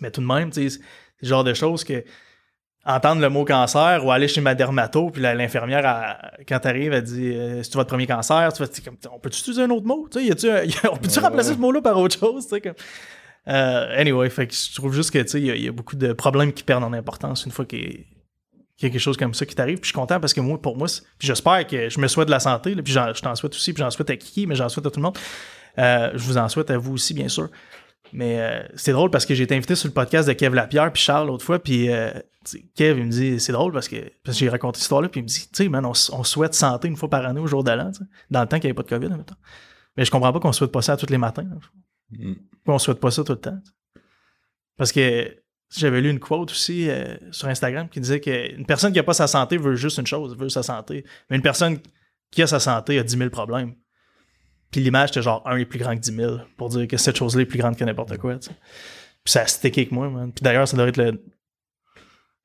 A: Mais tout de même tu sais c'est le genre de choses que entendre le mot cancer ou aller chez ma dermato, puis l'infirmière, quand t'arrives, elle dit euh, C'est-tu votre premier cancer? Tu comme, On peut-tu utiliser un autre mot? Tu sais, y un- On peut-tu
B: Ouais,
A: remplacer ce mot-là par autre chose? Tu sais, comme... Euh, Anyway, fait que je trouve juste que tu sais, il y, a- il y a beaucoup de problèmes qui perdent en importance une fois qu'il y, a- qu'il y a quelque chose comme ça qui t'arrive. Puis je suis content parce que moi, pour moi, j'espère que je me souhaite de la santé, là, puis je t'en souhaite aussi, puis j'en souhaite à Kiki, mais j'en souhaite à tout le monde. Euh, je vous en souhaite à vous aussi, bien sûr. Mais euh, c'est drôle parce que j'ai été invité sur le podcast de Kev Lapierre puis Charles l'autre fois, puis euh, Kev, il me dit, c'est drôle parce que, parce que j'ai raconté cette histoire-là, puis il me dit, tu sais, man, on, souhaite santé une fois par année au jour de l'an, dans le temps qu'il n'y avait pas de COVID, mettons. Mais je comprends pas qu'on souhaite pas ça tous les matins. Pourquoi on souhaite pas ça tout le temps? Parce que j'avais lu une quote aussi euh, sur Instagram qui disait qu'une personne qui a pas sa santé veut juste une chose, veut sa santé. Mais une personne qui a sa santé a 10 000 problèmes. Puis l'image, c'était genre un est plus grand que 10 000 pour dire que cette chose-là est plus grande que n'importe quoi. tu sais. Puis ça a stické avec moi, man. Puis d'ailleurs, ça devrait être le,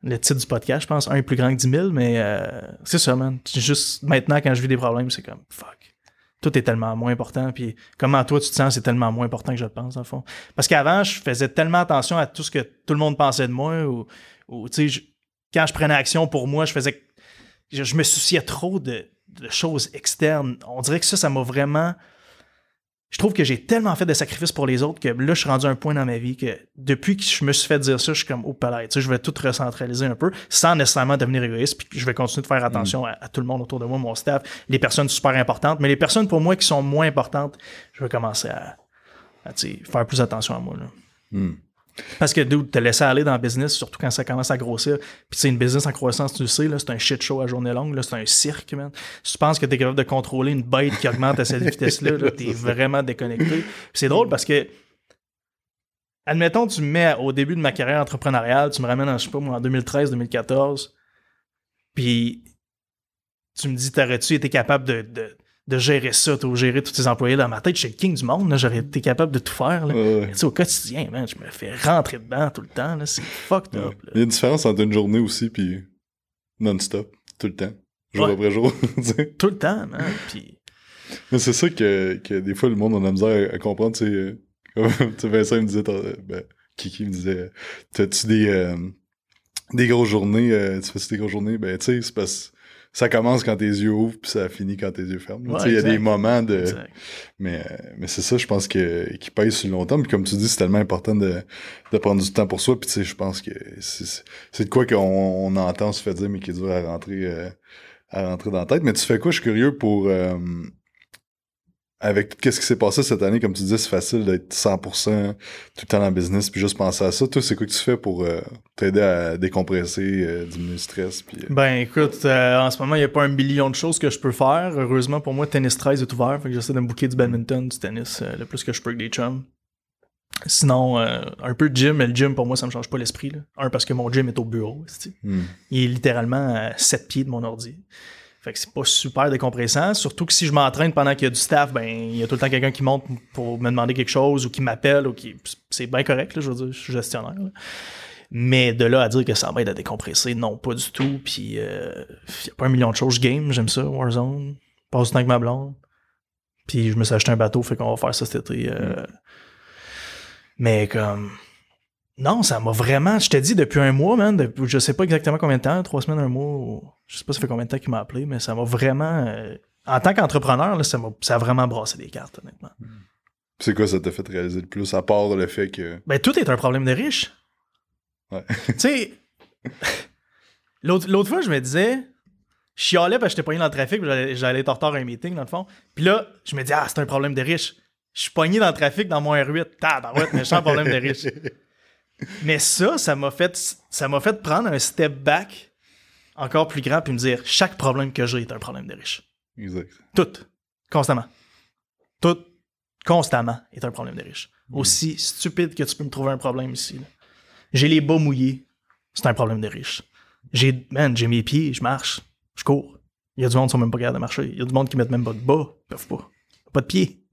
A: le titre du podcast, je pense. Un est plus grand que 10 000, mais euh, c'est ça, man. Juste maintenant, quand je vis des problèmes, c'est comme fuck. Tout est tellement moins important. Puis comment toi tu te sens, c'est tellement moins important que je le pense, le fond. Parce qu'avant, je faisais tellement attention à tout ce que tout le monde pensait de moi ou, tu sais, quand je prenais action pour moi, je faisais. Je, je me souciais trop de choses externes. On dirait que ça, ça m'a vraiment. Je trouve que j'ai tellement fait de sacrifices pour les autres que là, je suis rendu à un point dans ma vie que depuis que je me suis fait dire ça, je suis comme, oh, palais, tu sais, je vais tout recentraliser un peu sans nécessairement devenir égoïste. Puis je vais continuer de faire attention à, à tout le monde autour de moi, mon staff, les personnes super importantes. Mais les personnes pour moi qui sont moins importantes, je vais commencer à, à, tu sais, faire plus attention à moi. Là.
B: Hmm.
A: Parce que dude, te laisser aller dans le business, surtout quand ça commence à grossir. Puis c'est une business en croissance, tu le sais, là, c'est un shit show à journée longue, là, c'est un cirque, man. Si tu penses que t'es capable de contrôler une bête qui augmente à cette vitesse-là, là, t'es vraiment déconnecté. C'est drôle parce que, admettons, tu me mets au début de ma carrière entrepreneuriale, tu me ramènes, en, je sais pas moi, en 2013-2014, puis tu me dis, t'aurais-tu été capable de, de, de gérer ça, de gérer tous tes employés dans ma tête, je suis le king du monde, là, j'aurais été capable de tout faire, là.
B: Ouais, ouais.
A: Mais tu sais, au quotidien, man, je me fais rentrer dedans tout le temps. là, C'est fucked up. là.
B: Il y a une différence entre une journée aussi puis non-stop, tout le temps, jour après jour.
A: Tout le temps, man. Puis,
B: Mais c'est ça que, que des fois le monde a de la misère à, à comprendre. Tu sais, euh, Vincent me disait, euh, ben, Kiki me disait, t'as-tu des, euh, des grosses journées, euh, tu fais des grosses journées? Ben, tu sais, c'est parce ça commence quand tes yeux ouvrent puis ça finit quand tes yeux ferment.
A: Ouais,
B: tu sais, il y a des moments de.
A: exact.
B: Mais, euh, mais c'est ça, je pense que qui pèse sur le long terme. Puis comme tu dis, c'est tellement important de, de prendre du temps pour soi. Puis tu sais, je pense que c'est c'est de quoi qu'on on entend se fait dire, mais qui est dur à rentrer, euh, à rentrer dans la tête. Mais tu fais quoi? Je suis curieux pour... euh, avec tout ce qui s'est passé cette année, comme tu disais, c'est facile d'être 100% tout le temps dans le business puis juste penser à ça. Toi, c'est quoi que tu fais pour euh, t'aider à décompresser, euh, diminuer le stress? Puis, euh,
A: Ben écoute, en ce moment, il n'y a pas un million de choses que je peux faire. Heureusement pour moi, Tennis 13 est ouvert. Fait que j'essaie de me booker du badminton, du tennis, le plus que je peux avec des chums. Sinon, un peu de gym, mais le gym, pour moi, ça me change pas l'esprit. là. Un, parce que mon gym est au bureau.
B: hmm.
A: Il est littéralement à 7 pieds de mon ordi. Fait que c'est pas super décompressant. Surtout que si je m'entraîne pendant qu'il y a du staff, ben il y a tout le temps quelqu'un qui monte pour me demander quelque chose ou qui m'appelle ou qui. C'est bien correct, là, je veux dire, je suis gestionnaire. là. Mais de là à dire que ça m'aide à décompresser, non, pas du tout. Puis il y a pas un million de choses. Game, j'aime ça, Warzone. Passe du temps avec ma blonde. Puis je me suis acheté un bateau, fait qu'on va faire ça cet été. euh. Mais comme. Non, ça m'a vraiment. Je te dis depuis un mois, man. Depuis, je sais pas exactement combien de temps, trois semaines, un mois. je sais pas ça fait combien de temps qu'il m'a appelé, mais ça m'a vraiment. euh, en tant qu'entrepreneur, ça, a vraiment brassé des cartes, honnêtement.
B: C'est quoi ça t'a fait réaliser le plus, à part le fait que...
A: Ben, tout est un problème de riche.
B: Ouais.
A: tu sais, L'autre l'autre fois, je me disais, je chialais parce que j'étais pogné dans le trafic, j'allais être en retard à un meeting, dans le fond. Puis là, je me dis, ah, c'est un problème de riche. Je suis pogné dans le trafic dans mon R8. Tabarouette, méchant problème de riche. Mais ça, ça m'a fait, ça m'a fait prendre un step back encore plus grand puis me dire, chaque problème que j'ai est un problème de riche.
B: Exact.
A: Tout. Constamment. Tout. Constamment est un problème de riche. Aussi stupide que tu peux me trouver un problème ici. J'ai les bas mouillés. C'est un problème de riche. J'ai, man, j'ai mes pieds, je marche, je cours. Il y a du monde qui sont même pas capables de marcher. Il y a du monde qui mettent même pas de bas. Ils peuvent pas. Pas de pieds.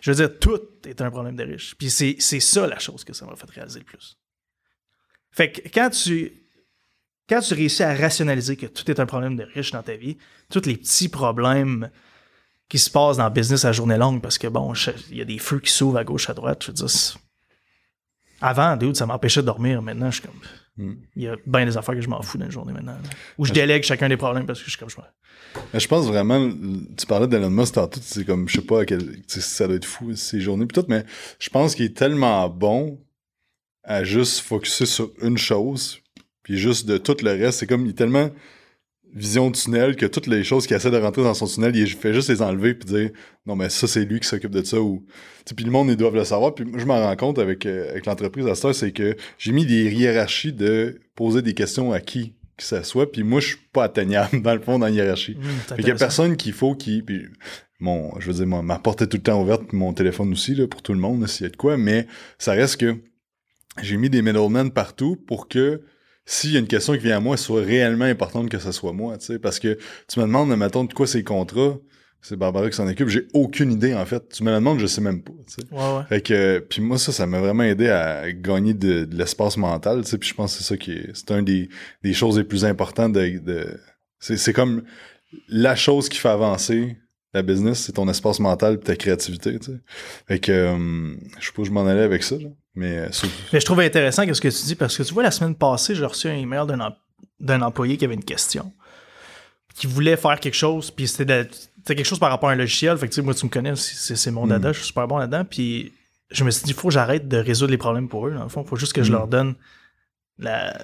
A: Je veux dire, tout est un problème de riche. Puis c'est, ça la chose que ça m'a fait réaliser le plus. Fait que quand tu, quand tu réussis à rationaliser que tout est un problème de riche dans ta vie, tous les petits problèmes qui se passent dans le business à journée longue, parce que bon, il y a des feux qui s'ouvrent à gauche, à droite, je veux dire, avant, dude, ça m'empêchait de dormir. Maintenant, je suis comme.
B: Mm.
A: Il y a bien des affaires que je m'en fous dans une journée maintenant. Où je délègue chacun des problèmes parce que je suis comme. Je...
B: Mais je pense vraiment, tu parlais d'Elon Musk tantôt, c'est comme, je sais pas à quel, ça doit être fou ces journées pis tout, mais je pense qu'il est tellement bon à juste focuser sur une chose, puis juste de tout le reste, c'est comme, il est tellement vision tunnel que toutes les choses qui essaient de rentrer dans son tunnel, il fait juste les enlever puis dire, non mais ça c'est lui qui s'occupe de ça ou, puis le monde ils doivent le savoir, puis moi, je m'en rends compte avec, euh, avec l'entreprise à heure, c'est que j'ai mis des hiérarchies de poser des questions à qui que ça soit, puis moi je suis pas atteignable dans le fond dans la hiérarchie. Fait qu'il y a personne qu'il faut qui. Puis, mon, je veux dire, moi, ma porte est tout le temps ouverte, mon téléphone aussi, là, pour tout le monde, s'il y a de quoi, mais ça reste que j'ai mis des middlemen partout pour que s'il y a une question qui vient à moi, soit réellement importante que ce soit moi, tu sais. Parce que tu me demandes, mettons, de quoi c'est le contrat, c'est Barbara qui s'en occupe, j'ai aucune idée, en fait. Tu me la demandes, je sais même pas, tu sais.
A: Ouais, ouais.
B: Fait que, puis moi, ça, ça m'a vraiment aidé à gagner de, de l'espace mental, tu sais, puis je pense que c'est ça qui est, c'est un des, des choses les plus importantes de, de c'est, c'est comme la chose qui fait avancer la business, c'est ton espace mental et ta créativité, tu sais. Fait que, euh, je sais pas où je m'en allais avec ça, là, mais euh,
A: Mais je trouve intéressant ce que tu dis parce que tu vois, la semaine passée, j'ai reçu un email d'un em- d'un employé qui avait une question. Qui voulait faire quelque chose, puis c'était quelque chose par rapport à un logiciel. Fait que, tu sais, moi, tu me connais, c'est c'est mon dada, je suis super bon là-dedans. Puis je me suis dit, il faut que j'arrête de résoudre les problèmes pour eux. Dans le fond, il faut juste que je
B: Mm.
A: leur donne la,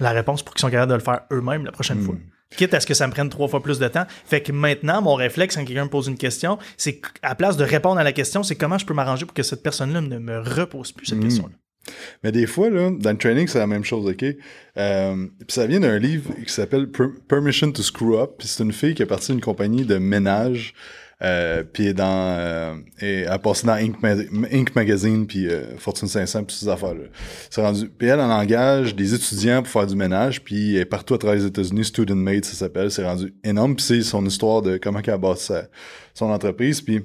A: la réponse pour qu'ils soient capables de le faire eux-mêmes la prochaine
B: Mm.
A: fois. Quitte à ce que ça me prenne trois fois plus de temps. Fait que maintenant, mon réflexe quand quelqu'un me pose une question, c'est qu'à place de répondre à la question, c'est comment je peux m'arranger pour que cette personne-là ne me repose plus cette
B: Mm.
A: question-là.
B: Mais des fois, là, dans le training, c'est la même chose, OK? Euh, puis ça vient d'un livre qui s'appelle Per- Permission to Screw Up. Puis c'est une fille qui est partie d'une compagnie de ménage. Euh, puis elle dans, euh, et elle a passé dans Inc, Ma- Inc Magazine, puis euh, Fortune 500, puis ces affaires-là. C'est rendu. Puis elle, elle engage des étudiants pour faire du ménage, puis elle partout à travers les États-Unis, Student Made, ça s'appelle. C'est rendu énorme. Puis c'est son histoire de comment elle a bâti son entreprise. Puis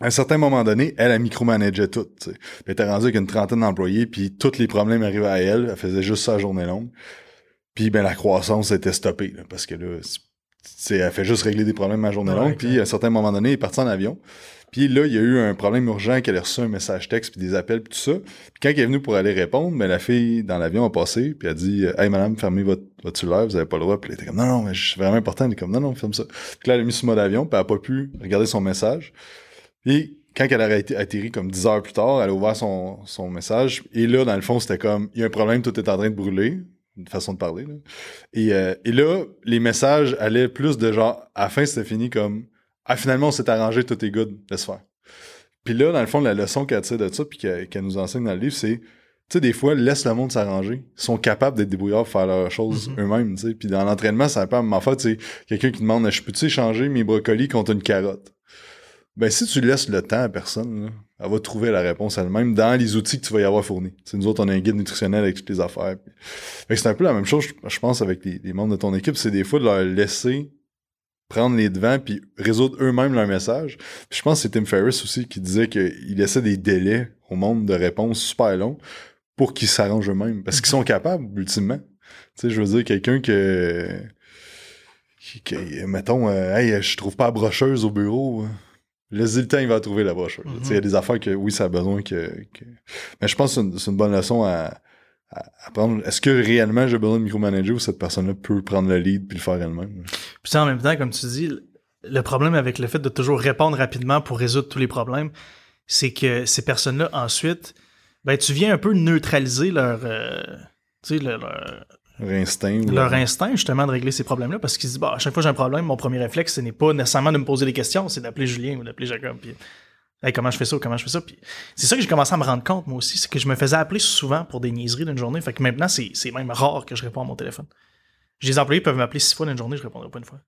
B: à un certain moment donné, elle a micromanagé tout. Elle était rendue avec une trentaine d'employés, puis tous les problèmes arrivaient à elle. Elle faisait juste ça journée longue. Puis ben la croissance était stoppée, parce que là, elle fait juste régler des problèmes à journée
A: Ouais,
B: longue. Puis à un certain moment donné, elle est partie en avion. Puis là, il y a eu un problème urgent qu'elle a reçu un message texte puis des appels puis tout ça. Puis quand elle est venue pour aller répondre, mais la fille dans l'avion a passé puis a dit Hey madame, fermez votre, votre cellulaire, vous avez pas le droit. Puis elle était comme Non, non, mais c'est vraiment important. Elle est comme Non, non, ferme ça. Puis là, elle a mis sur mode avion, puis elle a pas pu regarder son message. Puis quand elle a atterri comme 10 heures plus tard, elle a ouvert son, son message. Et là, dans le fond, c'était comme il y a un problème, tout est en train de brûler. Une façon de parler. Là. Et, euh, et là, les messages allaient plus de genre, à la fin, c'était fini comme Ah, finalement, on s'est arrangé, tout est good, laisse faire. Puis là, dans le fond, la leçon qu'elle tire de ça, puis qu'elle nous enseigne dans le livre, c'est, tu sais, des fois, laisse le monde s'arranger. Ils sont capables d'être débrouillards, faire leurs choses
A: Mhm.
B: eux-mêmes, tu sais. Puis dans l'entraînement, ça peut m'en fait, c'est quelqu'un qui demande, je peux-tu échanger mes brocolis contre une carotte? Ben, si tu laisses le temps à personne, là, elle va trouver la réponse elle-même dans les outils que tu vas y avoir fournis. Sais, nous autres, on a un guide nutritionnel avec toutes les affaires. Puis- Fait que c'est un peu la même chose, je- pense, avec les, les membres de ton équipe. C'est des fois de leur laisser prendre les devants puis résoudre eux-mêmes leur message. Puis je pense que c'est Tim Ferriss aussi qui disait qu'il laissait des délais au monde de réponses super longs pour qu'ils s'arrangent eux-mêmes. Parce qu'ils sont capables, ultimement. Tu sais, je veux dire, quelqu'un que... qui- qui- mettons, euh, hey, je trouve pas brocheuse au bureau. Le temps, il va trouver la. Tu sais, Il y a des affaires que, oui, ça a besoin que... que- Mais je pense que c'est une, bonne leçon à, à, à prendre. Est-ce que réellement j'ai besoin de micromanager ou cette personne-là peut prendre le lead puis le faire elle-même?
A: Puis ça, en même temps, comme tu dis, le- problème avec le fait de toujours répondre rapidement pour résoudre tous les problèmes, c'est que ces personnes-là, ensuite, ben, tu viens un peu neutraliser leur, euh, leur
B: instinct. ou
A: leur instinct justement de régler ces problèmes-là parce qu'ils se disent bah, à chaque fois que j'ai un problème, mon premier réflexe, ce n'est pas nécessairement de me poser des questions, c'est d'appeler Julien ou d'appeler Jacob. Puis, Hey, comment je fais ça, comment je fais ça? Puis c'est ça que j'ai commencé à me rendre compte, moi aussi, c'est que je me faisais appeler souvent pour des niaiseries d'une journée. Fait que maintenant, c'est c'est même rare que je réponds à mon téléphone. J'ai des employés peuvent m'appeler six fois dans une journée, je répondrai pas une fois.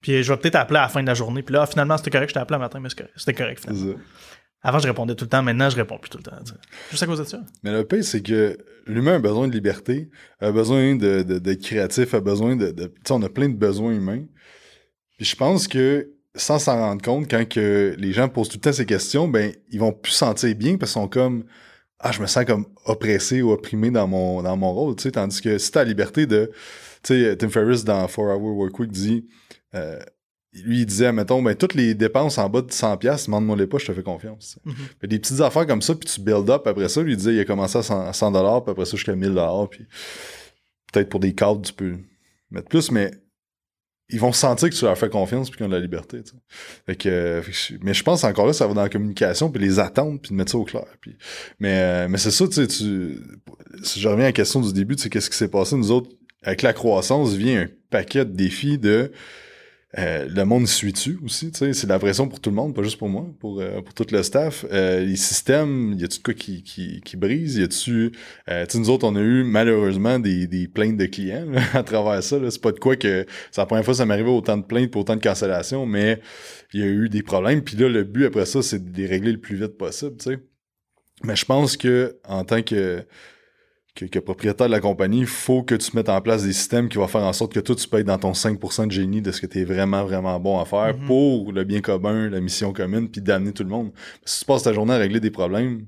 A: Puis je vais peut-être appeler à la fin de la journée. Puis là, finalement, c'était correct, je t'ai appelé le matin, mais c'était correct.
B: C'est
A: Finalement. Avant, je répondais tout le temps, maintenant, je réponds plus tout le temps. tu sais. Juste à cause de ça.
B: Mais le pire, c'est que l'humain a besoin de liberté, a besoin de, de, créatif, a besoin de. de tu sais, on a plein de besoins humains. Puis je pense que sans s'en rendre compte, quand que les gens posent tout le temps ces questions, ben ils vont plus se sentir bien parce qu'ils sont comme Ah, je me sens comme oppressé ou opprimé dans mon, dans mon rôle. Tu sais, tandis que si t'as la liberté de. Tu sais, Tim Ferriss dans 4 Hour Workweek dit. euh, lui, il disait, mettons, ben, toutes les dépenses en bas de 100$, demande-moi les pas, je te fais confiance.
A: Mhm.
B: Des petites affaires comme ça, puis tu build up après ça. Lui, il disait, il a commencé à 100$, à 100$, puis après ça, jusqu'à 1000$, puis peut-être pour des cadres, tu peux mettre plus, mais ils vont sentir que tu leur fais confiance puis qu'ils ont de la liberté. Fait que, euh, mais je pense encore là, ça va dans la communication, puis les attentes, puis de mettre ça au clair. Puis, mais euh, mais c'est ça, tu sais, tu, si je reviens à la question du début, tu sais, qu'est-ce qui s'est passé, nous autres, avec la croissance, vient un paquet de défis de euh, le monde suit-tu aussi, c'est la pression pour tout le monde, pas juste pour moi, pour, euh, pour tout le staff. Euh, les systèmes, y a-tu de quoi qui, qui, qui brise? Y a-tu, euh, nous autres, on a eu malheureusement des, des plaintes de clients là, à travers ça. C'est pas de quoi que c'est la première fois que ça m'arrivait autant de plaintes pour autant de cancellations, mais il y a eu des problèmes. Puis là, le but après ça, c'est de les régler le plus vite possible, sais. Mais je pense que en tant que que, que propriétaire de la compagnie, il faut que tu mettes en place des systèmes qui vont faire en sorte que toi, tu peux être dans ton 5% de génie de ce que tu es vraiment, vraiment bon à faire
A: Mhm.
B: pour le bien commun, la mission commune, puis d'amener tout le monde. Si tu passes ta journée à régler des problèmes,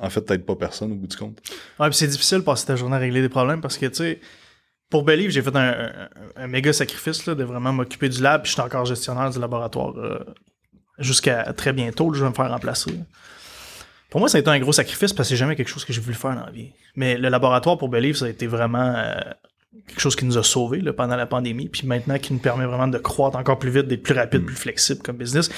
B: en fait, t'aides pas personne au bout du compte.
A: Ouais, puis c'est difficile de passer ta journée à régler des problèmes parce que, tu sais, pour Believe, j'ai fait un, un- un méga sacrifice là, de vraiment m'occuper du lab, puis je suis encore gestionnaire du laboratoire euh, jusqu'à très bientôt. là, je vais me faire remplacer. là. Pour moi, ça a été un gros sacrifice parce que c'est jamais quelque chose que j'ai voulu faire dans la vie. Mais le laboratoire pour Believe, ça a été vraiment euh, quelque chose qui nous a sauvés là, pendant la pandémie, puis maintenant qui nous permet vraiment de croître encore plus vite, d'être plus rapide, plus flexible comme business.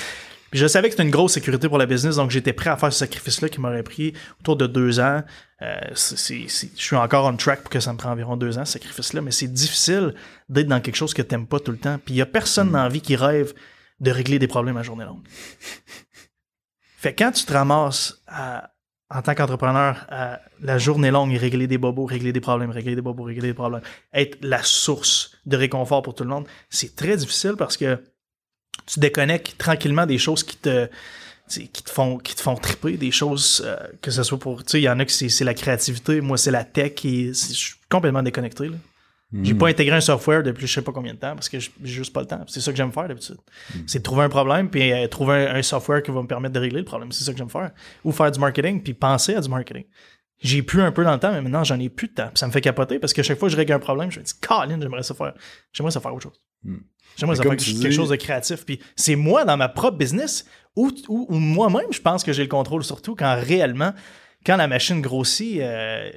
A: Puis je savais que c'était une grosse sécurité pour la business, donc j'étais prêt à faire ce sacrifice-là qui m'aurait pris autour de deux ans. Euh, c'est- c'est- c'est- je suis encore on track pour que ça me prend environ deux ans, ce sacrifice-là, mais c'est difficile d'être dans quelque chose que t'aimes pas tout le temps. Puis il y a personne dans la vie qui rêve de régler des problèmes à journée longue. Que quand tu te ramasses en tant qu'entrepreneur la journée longue et régler des bobos, régler des problèmes, régler des bobos, régler des problèmes, être la source de réconfort pour tout le monde, c'est très difficile parce que tu déconnectes tranquillement des choses qui te qui te font qui te font triper des choses euh, que ce soit pour tu sais il y en a qui c'est la créativité moi c'est la tech et je suis complètement déconnecté là. J'ai
B: Hmm.
A: pas intégré un software depuis je sais pas combien de temps parce que j'ai juste pas le temps. C'est ça que j'aime faire d'habitude. C'est de trouver un problème puis euh, trouver un, un software qui va me permettre de régler le problème. C'est ça que j'aime faire. Ou faire du marketing puis penser à du marketing. J'ai plus un peu dans le temps, mais maintenant j'en ai plus de temps. Puis ça me fait capoter parce que chaque fois que je règle un problème, je me dis, Colin, j'aimerais ça faire. J'aimerais ça faire autre chose.
B: Hmm.
A: J'aimerais ça faire quelque chose de créatif. Puis c'est moi dans ma propre business où moi-même je pense que j'ai le contrôle surtout quand réellement quand la machine grossit, euh,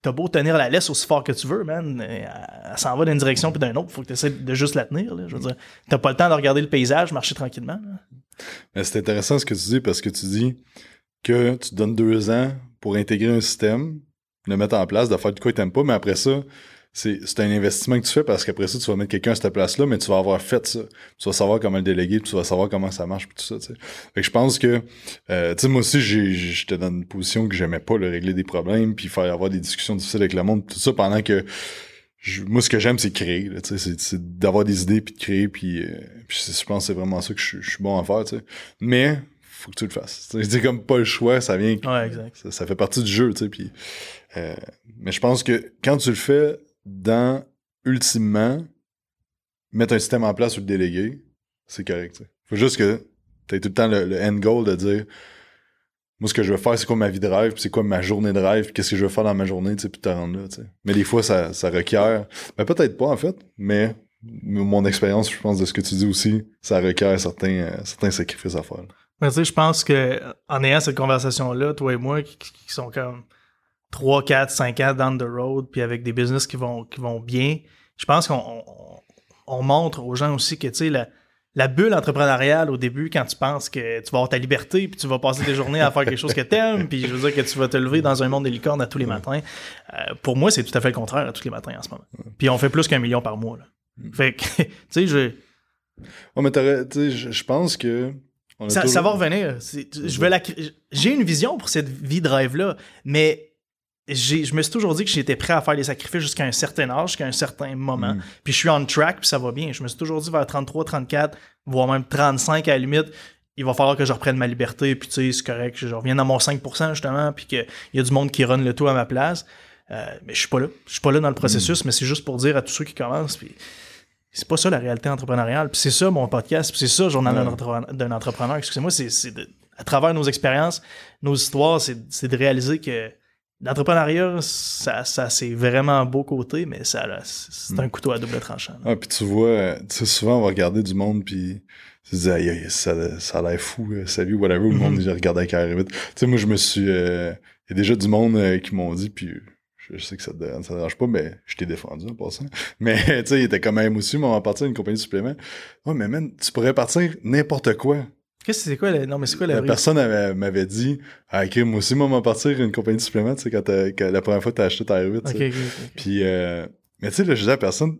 A: t'as beau tenir la laisse aussi fort que tu veux, man, euh, elle, s'en va d'une direction puis d'une autre. Faut que tu essaies de juste la tenir. Là, je t'as pas le temps de regarder le paysage, marcher tranquillement.
B: c'est intéressant ce que tu dis parce que tu dis que tu donnes deux ans pour intégrer un système, le mettre en place, de faire de quoi tu n'aimes pas, mais après ça, c'est c'est un investissement que tu fais parce qu'après ça, tu vas mettre quelqu'un à cette place-là, mais tu vas avoir fait ça. Tu vas savoir comment le déléguer, puis tu vas savoir comment ça marche, puis tout ça, tu sais. Fait que je pense que, euh, tu sais, moi aussi, j'ai- j'étais dans une position que j'aimais pas, le régler des problèmes, puis faire avoir des discussions difficiles avec le monde, tout ça, pendant que je- moi, ce que j'aime, c'est créer, tu sais, c'est- d'avoir des idées, puis de créer, puis, euh, puis c'est- je pense que c'est vraiment ça que je, je suis bon à faire, tu sais. Mais, faut que tu le fasses. C'est comme pas le choix, ça vient
A: Ouais, exact.
B: ça, ça fait partie du jeu, tu sais. Puis, euh, mais je pense que quand tu le fais dans, ultimement, mettre un système en place ou le déléguer, c'est correct. tu sais. Faut juste que tu tout le temps le, end goal de dire moi, ce que je veux faire, c'est quoi ma vie de rêve, puis c'est quoi ma journée de rêve, puis qu'est-ce que je veux faire dans ma journée, tu sais, puis te rendre là. Mais des fois, ça, ça requiert, ben peut-être pas, en fait, mais mon expérience, je pense, de ce que tu dis aussi, ça requiert certains, euh, certains sacrifices à faire.
A: Mais tu sais, je pense que en ayant cette conversation-là, toi et moi, qui- qui sont comme 3, 4, 5 ans down the road, puis avec des business qui vont, qui vont bien, je pense qu'on on, on montre aux gens aussi que, tu sais, la- la bulle entrepreneuriale au début, quand tu penses que tu vas avoir ta liberté, puis tu vas passer tes journées à faire quelque chose que t'aimes, puis je veux dire que tu vas te lever dans un monde des licornes à tous les matins. euh, pour moi, c'est tout à fait le contraire à tous les matins en ce moment. Puis on fait plus qu'un million par mois. Là. Fait que, tu sais, je,
B: Ouais, mais tu je pense que. on a
A: ça,
B: toujours-
A: ça va revenir. C'est- Je veux la, j'ai une vision pour cette vie de rêve-là, mais je me suis toujours dit que j'étais prêt à faire des sacrifices jusqu'à un certain âge, jusqu'à un certain moment.
B: Mm.
A: Puis je suis on track, puis ça va bien. Je me suis toujours dit vers 33, 34, voire même 35 à la limite, il va falloir que je reprenne ma liberté, puis tu sais, c'est correct, je revienne à mon 5% justement, puis qu'il y a du monde qui run le tout à ma place. Euh, mais je suis pas là. Je suis pas là dans le processus, mais c'est juste pour dire à tous ceux qui commencent, puis c'est pas ça la réalité entrepreneuriale. Puis c'est ça mon podcast, puis c'est ça Journal d'un
B: Ouais.
A: entrepreneur- d'un entrepreneur. Excusez-moi, c'est, à travers nos expériences, nos histoires, c'est, c'est de réaliser que l'entrepreneuriat, ça, ça c'est vraiment beau côté, mais ça, c'est, un couteau à double tranchant. là.
B: Ah, puis tu vois, tu sais, souvent, on va regarder du monde, puis tu te dis, ça, ça a l'air fou, euh, salut, whatever, le monde,
A: Mhm.
B: il regarde avec vite. Tu sais, moi, je me suis. euh, Il y a déjà du monde euh, qui m'ont dit, puis je, sais que ça te dérange, ça te dérange pas, mais je t'ai défendu en passant. Mais, tu sais, il était quand même aussi, on va partir d'une compagnie de suppléments. Ouais, mais man, tu pourrais partir n'importe quoi.
A: Qu'est-ce que c'est quoi la, non mais c'est quoi la,
B: La personne avait- m'avait dit, ah, ok, moi aussi, moi, va partir une compagnie de suppléments, tu sais, quand, quand la première fois que t'as acheté ta R8, tu
A: Ok,
B: sais.
A: ok, ok.
B: Puis, euh, mais tu sais, là, je disais à la personne,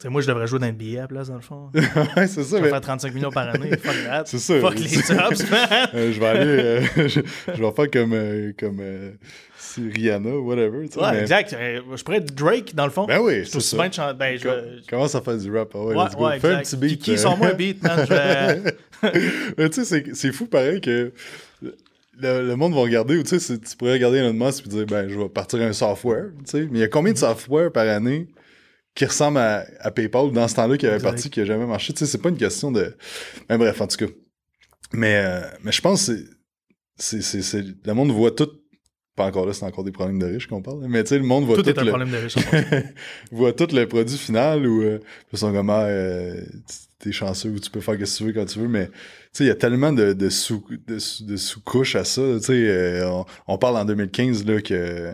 A: Tu sais, moi je devrais jouer dans le billet à la place dans le fond.
B: ouais, c'est ça,
A: Je vais
B: mais
A: faire 35 millions par année. Fuck that.
B: C'est ça.
A: Fuck les jobs, man.
B: Euh, je vais aller, euh, je, je vais faire comme, euh, comme euh, si Rihanna, whatever.
A: Ouais,
B: mais-
A: exact. Je pourrais être Drake dans le fond.
B: Ben oui, c'est ça.
A: bien de chan- Ben, je
B: Commence à faire du rap? Ah ouais,
A: Ouais,
B: let's go.
A: ouais,
B: Fais un petit beat.
A: Qui, sont moins beat, man. Vais-
B: tu sais, c'est- fou pareil que le, le monde va regarder, ou tu sais, tu pourrais regarder Elon Musk et dire, ben, je vais partir un software, tu sais. Mais il y a combien de software par année qui ressemble à, à PayPal dans ce temps-là qui avait
A: Exact.
B: parti, qui a jamais marché? Tu sais, c'est pas une question de. Mais bref, en tout cas. Mais, euh, mais je pense que c'est- c'est. c'est- Le monde voit tout. Pas encore là, c'est encore des problèmes de riches qu'on parle. Mais tu sais, le monde voit
A: Tout
B: tout,
A: est un
B: le,
A: problème de riche. en fait.
B: voit tout le produit final ou euh, ils sont comme ah, euh, t'es chanceux ou tu peux faire ce que tu veux quand tu veux mais tu sais il y a tellement de, de sous de, sous- de sous-couches à ça tu sais euh, on, on parle en 2015 là que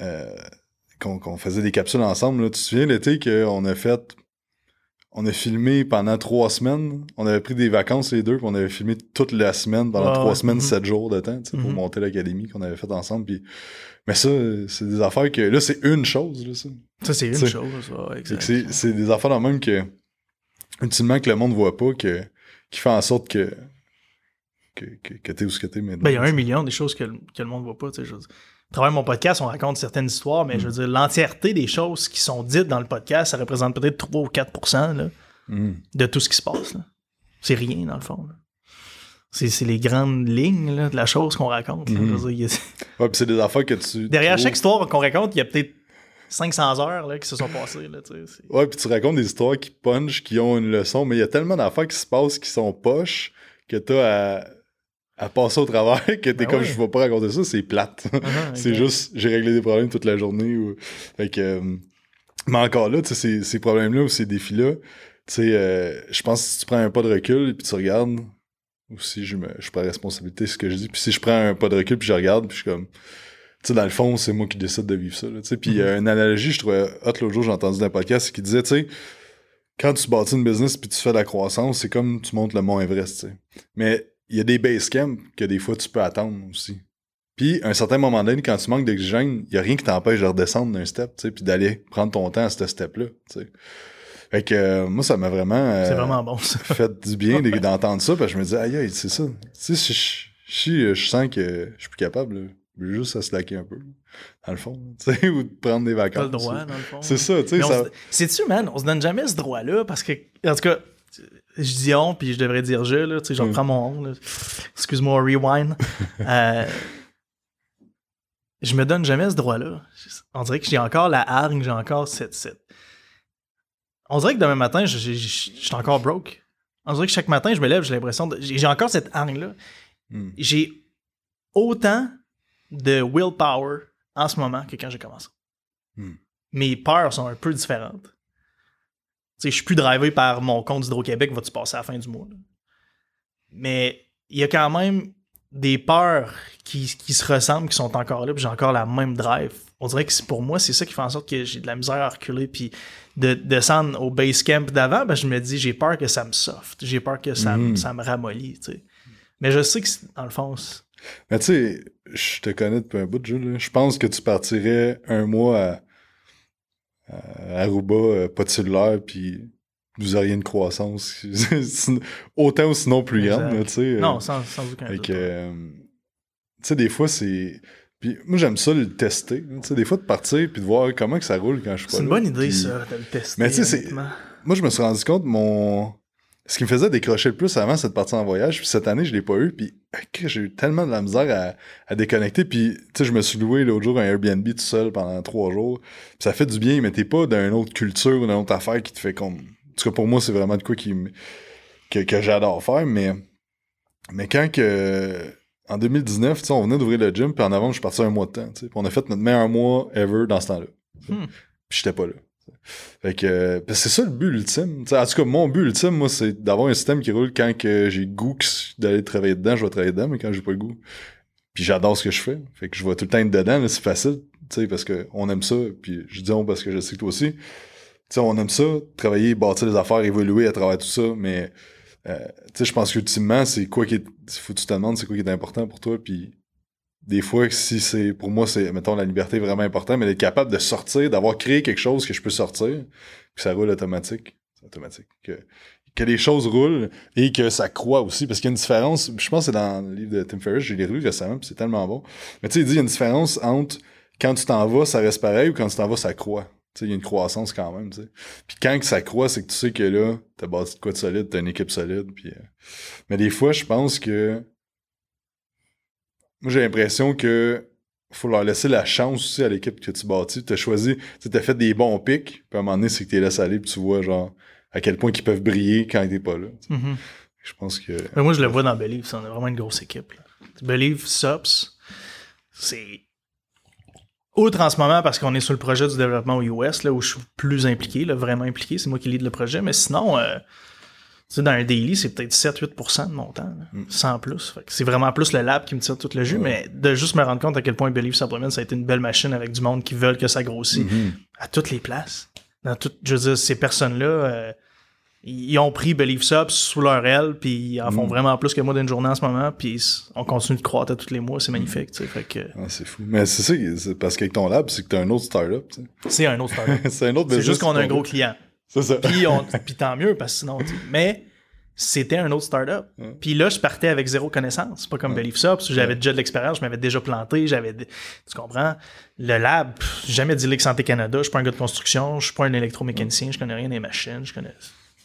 B: euh, qu'on faisait des capsules ensemble là. tu te souviens l'été qu'on a fait on a filmé pendant trois semaines? On avait pris des vacances les deux puis on avait filmé toute la semaine pendant trois
A: ouais.
B: semaines
A: Mhm.
B: sept jours de temps tu sais, pour
A: Mhm.
B: monter l'académie qu'on avait fait ensemble puis mais ça c'est des affaires que là c'est une chose là ça
A: Ça, c'est une chose.
B: C'est des affaires dans le même que, ultimement, que le monde voit pas, que, qui fait en sorte que, que, que, que t'es où ce que t'es maintenant.
A: Ben, il y a un million des choses que, le- que le monde voit pas. tu sais, Je veux dire. À travers mon podcast, on raconte certaines histoires, mais je veux dire, l'entièreté des choses qui sont dites dans le podcast, ça représente peut-être 3 ou 4 là,
B: Mhm.
A: de tout ce qui se passe. C'est rien, dans le fond. là. C'est les grandes lignes là, de la chose qu'on raconte. là. Dire, a-
B: Ouais, pis c'est des affaires que tu.
A: Derrière
B: tu
A: chaque histoire qu'on raconte, il y a peut-être 500 heures là, qui se sont passées. Là, tu
B: Ouais, puis tu racontes des histoires qui punch, qui ont une leçon, mais il y a tellement d'affaires qui se passent qui sont poches que t'as à, à passer au travers que t'es
A: Ben
B: comme
A: ouais.
B: je vais pas raconter ça, c'est plate.
A: Mhm,
B: c'est
A: exact.
B: juste j'ai réglé des problèmes toute la journée. Ou... Fait que, euh, mais encore là, tu sais, ces, ces problèmes-là ou ces défis-là, tu sais, euh, je pense que si tu prends un pas de recul et puis tu regardes, ou si je, me, je prends responsabilité ce que je dis, puis si je prends un pas de recul puis je regarde, puis je suis comme, tu sais, dans le fond, c'est moi qui décide de vivre ça. Là, tu sais. puis
A: Mhm.
B: euh, une analogie, je trouvais hot l'autre jour, j'ai entendu dans un podcast qui disait, tu sais, quand tu bâtis une business puis tu fais de la croissance, c'est comme tu montes le mont Everest, tu sais. Mais il y a des base camps que des fois tu peux attendre aussi. Puis, à un certain moment donné, quand tu manques d'oxygène, il y a rien qui t'empêche de redescendre d'un step, tu sais, puis d'aller prendre ton temps à ce step-là, tu sais. Fait que euh, moi, ça m'a vraiment, euh,
A: C'est vraiment bon, ça.
B: fait du bien de- d'entendre ça, parce que je me dis, aïe, aïe, c'est ça. Tu sais, si je, si je sens que je suis plus capable, là, je veux juste à slacker un peu, dans le fond, tu sais, ou de prendre des vacances.
A: Pas le droit, dans le fond.
B: C'est ça, tu sais, ça...
A: se- Sais-tu, man, on se donne jamais ce droit-là? Parce que, en tout cas, je dis on, puis je devrais dire je, là, tu sais, je
B: Mm.
A: mon on. Excuse-moi, rewind. Euh, je me donne jamais ce droit-là. On dirait que j'ai encore la hargne, j'ai encore cette, cette... On dirait que demain matin, je, je- je- je suis encore broke. On dirait que chaque matin, je me lève, j'ai l'impression de... J'ai j'ai encore cette hargne-là.
B: Hmm.
A: J'ai autant de willpower en ce moment que quand j'ai commencé.
B: Hmm.
A: Mes peurs sont un peu différentes. Tu sais, je suis plus drivé par mon compte d'Hydro-Québec, va-tu passer à la fin du mois? là? Mais il y a quand même des peurs qui, qui se ressemblent, qui sont encore là, puis j'ai encore la même drive. On dirait que pour moi, c'est ça qui fait en sorte que j'ai de la misère à reculer, puis de descendre au base camp d'avant, ben, je me dis, j'ai peur que ça me soft, j'ai peur que ça, me-
B: Mhm.
A: ça me ramollit, tu sais. Mais je sais que, dans le fond,
B: Mais tu sais, je te connais depuis un bout de jeu. Là. Je pense que tu partirais un mois à Aruba, euh, pas de cellulaire, puis vous auriez une croissance autant ou sinon plus grande. Tu sais, euh.
A: non, sans, sans aucun doute.
B: euh, tu sais, des fois, c'est. Puis moi, j'aime ça le tester. Tu sais, des fois, de partir puis de voir comment que ça roule quand je suis pas
A: C'est une bonne idée, ça, de le tester.
B: Mais tu sais. Moi, je me suis rendu compte, mon. Ce qui me faisait décrocher le plus avant, c'est de partir en voyage. Puis cette année, je l'ai pas eu. Puis ok, j'ai eu tellement de la misère à, à déconnecter. Puis, tu sais, je me suis loué l'autre jour un Airbnb tout seul pendant trois jours. Puis ça fait du bien, mais t'es pas d'une autre culture ou d'une autre affaire qui te fait comme. En tout cas, pour moi, c'est vraiment de quoi qui que, que j'adore faire. Mais, mais quand que. En 2019, tu sais, on venait d'ouvrir le gym, puis en avant, je suis parti un mois de temps. tu sais. Puis on a fait notre meilleur mois ever dans ce temps-là.
A: Hmm.
B: Puis j'étais pas là. Fait que c'est ça le but ultime. En tout cas, mon but ultime, moi, c'est d'avoir un système qui roule quand que j'ai goût d'aller travailler dedans, je vais travailler dedans, mais quand j'ai pas le goût. Puis j'adore ce que je fais. Fait que je vais tout le temps être dedans, c'est facile, parce que on aime ça. Puis je dis on parce que je sais que toi aussi. On aime ça, travailler, bâtir des affaires, évoluer à travers tout ça, mais euh, je pense qu'ultimement, c'est quoi qui. Faut que tu te demandes c'est quoi qui est important pour toi, des fois, si c'est pour moi, c'est mettons la liberté vraiment important, mais d'être capable de sortir, d'avoir créé quelque chose que je peux sortir, puis ça roule automatique. Automatique. Que, que les choses roulent et que ça croît aussi. Parce qu'il y a une différence, je pense que c'est dans le livre de Tim Ferriss, j'ai lu récemment, c'est tellement bon. Mais tu sais, il dit il y a une différence entre quand tu t'en vas, ça reste pareil, ou quand tu t'en vas, ça croît. Tu sais, il y a une croissance quand même, tu sais. Puis quand que ça croît, c'est que tu sais que là, t'as bâti de quoi de solide, t'as une équipe solide, puis... euh, Mais des fois, je pense que moi, j'ai l'impression que faut leur laisser la chance aussi à l'équipe que tu bâtis. Tu as choisi, tu t'as fait des bons pics, puis à un moment donné, c'est que tu les laisses aller, puis tu vois, genre, à quel point ils peuvent briller quand t'es pas là.
A: Mhm.
B: Je pense que.
A: Mais moi, je le vois dans Believe, on a vraiment une grosse équipe. là. Believe, Sops, c'est. Outre en ce moment, parce qu'on est sur le projet du développement aux US, là, où je suis plus impliqué, là, vraiment impliqué, c'est moi qui lead le projet, mais sinon, euh, sais, dans un daily, c'est peut-être 7-8% de mon temps, là,
B: Mm.
A: sans plus. C'est vraiment plus le lab qui me tire tout le jus, mais de juste me rendre compte à quel point Believe Supplement, ça a été une belle machine avec du monde qui veulent que ça grossisse
B: Mhm.
A: à toutes les places. Dans tout, je veux dire, ces personnes-là, euh, ils ont pris Believe Subs sous leur aile, puis ils en font
B: Mm.
A: vraiment plus que moi d'une journée en ce moment, puis on continue de croître à tous les mois, c'est magnifique, tu sais. Fait que
B: Ah, c'est fou. Mais c'est ça, parce qu'avec ton lab, c'est que t'as un autre startup. tu sais.
A: c'est un autre startup.
B: c'est un autre
A: c'est juste qu'on a un gros client.
B: C'est ça.
A: Puis, on, puis tant mieux, parce que sinon, mais c'était un autre startup. Puis là, je partais avec zéro connaissance. C'est pas comme. Believe Subs, où j'avais déjà de l'expérience, je m'avais déjà planté, j'avais. de- Tu comprends? Le lab, pff, jamais dealé avec Santé Canada, je suis pas un gars de construction, je suis pas un électromécanicien, je connais rien des machines, je connais.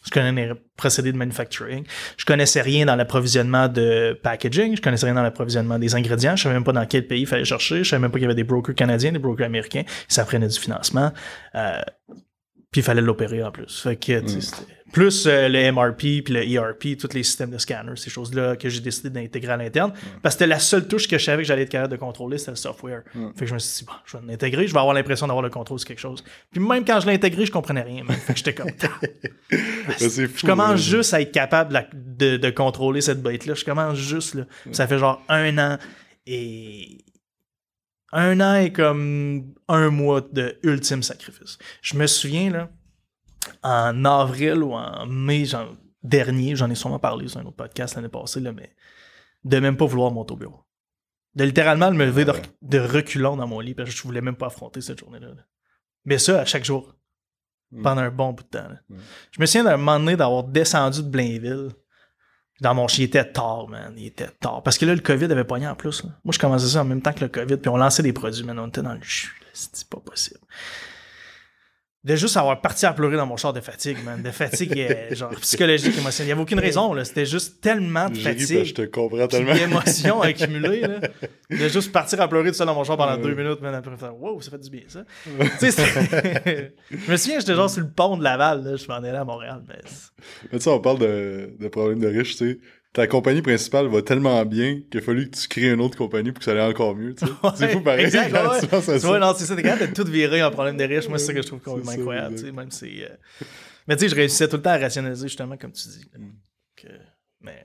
A: Je connais les procédés de manufacturing. Je connaissais rien dans l'approvisionnement de packaging. Je connaissais rien dans l'approvisionnement des ingrédients. Je savais même pas dans quel pays il fallait chercher. Je savais même pas qu'il y avait des brokers canadiens, des brokers américains. Ça prenait du financement. Euh, puis il fallait l'opérer en plus. Fait que,
B: Mm.
A: c'était- plus euh, le MRP puis le ERP, tous les systèmes de scanner, ces choses-là que j'ai décidé d'intégrer à l'interne. Parce que c'était la seule touche que je savais que j'allais être capable de contrôler, c'était le software.
B: Mm.
A: Fait que je me suis dit, bon, je vais l'intégrer, je vais avoir l'impression d'avoir le contrôle sur quelque chose. Puis même quand je l'ai intégré, je comprenais rien. man. Fait que j'étais comme,
B: fou,
A: je commence juste à être capable de- de contrôler cette bête-là. Je commence juste, là. Ça fait genre un an et. Un an et comme un mois de ultime sacrifice. Je me souviens, là, en avril ou en mai genre, dernier, j'en ai sûrement parlé sur un autre podcast l'année passée, là, mais de même pas vouloir monter au bureau. De littéralement me lever de,
B: Ouais.
A: de reculons dans mon lit parce que je voulais même pas affronter cette journée-là. là. Mais ça, à chaque jour.
B: Mm.
A: Pendant un bon bout de temps. là.
B: Mm.
A: Je me souviens d'un moment donné d'avoir descendu de Blainville. Dans mon chien, il était tard, man. Il était tard. Parce que là, le COVID avait pogné en plus. là. Moi, je commençais ça en même temps que le COVID. Puis on lançait des produits, man. On était dans le jus. C'était pas possible. De juste avoir parti à pleurer dans mon char de fatigue, man. De fatigue, euh, genre psychologique, émotionnelle. Il n'y avait aucune raison, là. C'était juste tellement de
B: que je
A: fatigue.
B: te comprends tellement.
A: d'émotions accumulées, là. De juste partir à pleurer tout seul dans mon char pendant deux minutes, man. Après, wow, ça fait du bien, ça. tu sais, c'était- je me souviens, j'étais genre sur le pont de Laval, là. Je m'en allais à Montréal, mais. c'est-
B: Mais tu sais, on parle de, de problèmes de riches, tu sais. Ta compagnie principale va tellement bien qu'il a fallu que tu crées une autre compagnie pour que ça aille encore mieux, tu sais. c'est fou pareil.
A: Exact,
B: quand
A: ouais.
B: tu penses à
A: Tu
B: ça.
A: vois, non, c'est ça, t'es capable de tout virer en problème de riche. Moi, c'est ça que je trouve complètement incroyable, même si. euh, Mais tu sais, je réussissais tout le temps à rationaliser, justement, comme tu dis.
B: Mm.
A: Que- Mais.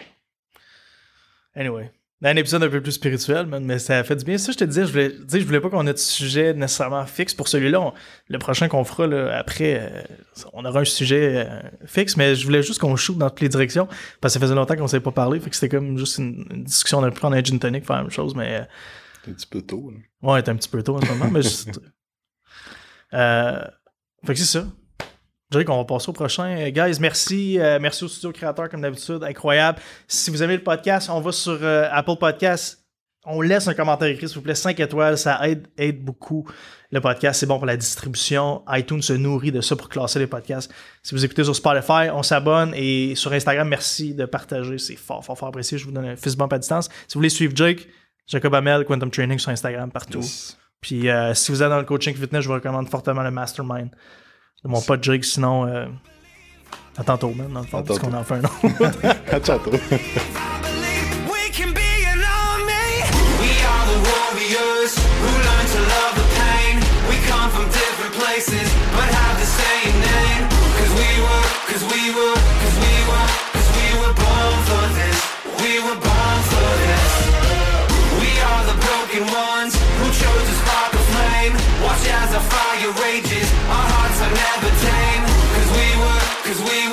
A: Anyway. Un épisode un peu plus spirituel, mais ça a fait du bien. Ça, je te disais, je voulais, je voulais pas qu'on ait de sujet nécessairement fixe pour celui-là. On- le prochain qu'on fera là, après, euh, on aura un sujet euh, fixe, mais je voulais juste qu'on shoot dans toutes les directions parce que ça faisait longtemps qu'on s'est pas parlé, fait que c'était comme juste une, une discussion. On a pu prendre un gin tonic, faire la même chose, mais euh,
B: C'est un petit peu tôt. là.
A: ouais, c'est un petit peu tôt en ce moment, mais juste. Euh, fait que c'est ça. Dirais qu'on va passer au prochain. Euh, Guys, merci. euh, merci au studio créateur, comme d'habitude. Incroyable. Si vous aimez le podcast, on va sur euh, Apple Podcast. On laisse un commentaire écrit, s'il vous plaît. 5 étoiles, ça aide, aide beaucoup le podcast. C'est bon pour la distribution. iTunes se nourrit de ça pour classer les podcasts. Si vous écoutez sur Spotify, on s'abonne. Et sur Instagram, merci de partager. C'est fort, fort, fort apprécié. Je vous donne un fist bump à distance. Si vous voulez suivre Jake, Jacob Amel, Quantum Training sur Instagram, partout.
B: Yes.
A: Puis euh, si vous êtes dans le coaching fitness, je vous recommande fortement le Mastermind de mon pote Jake. Sinon, euh, à tantôt, même, dans le fond, parce qu'on en fait un autre.
B: À tantôt.
C: believe we can be an army. We are the warriors who learn to love the pain. We come from different places, but have the same name. Cause we were, cause we were, we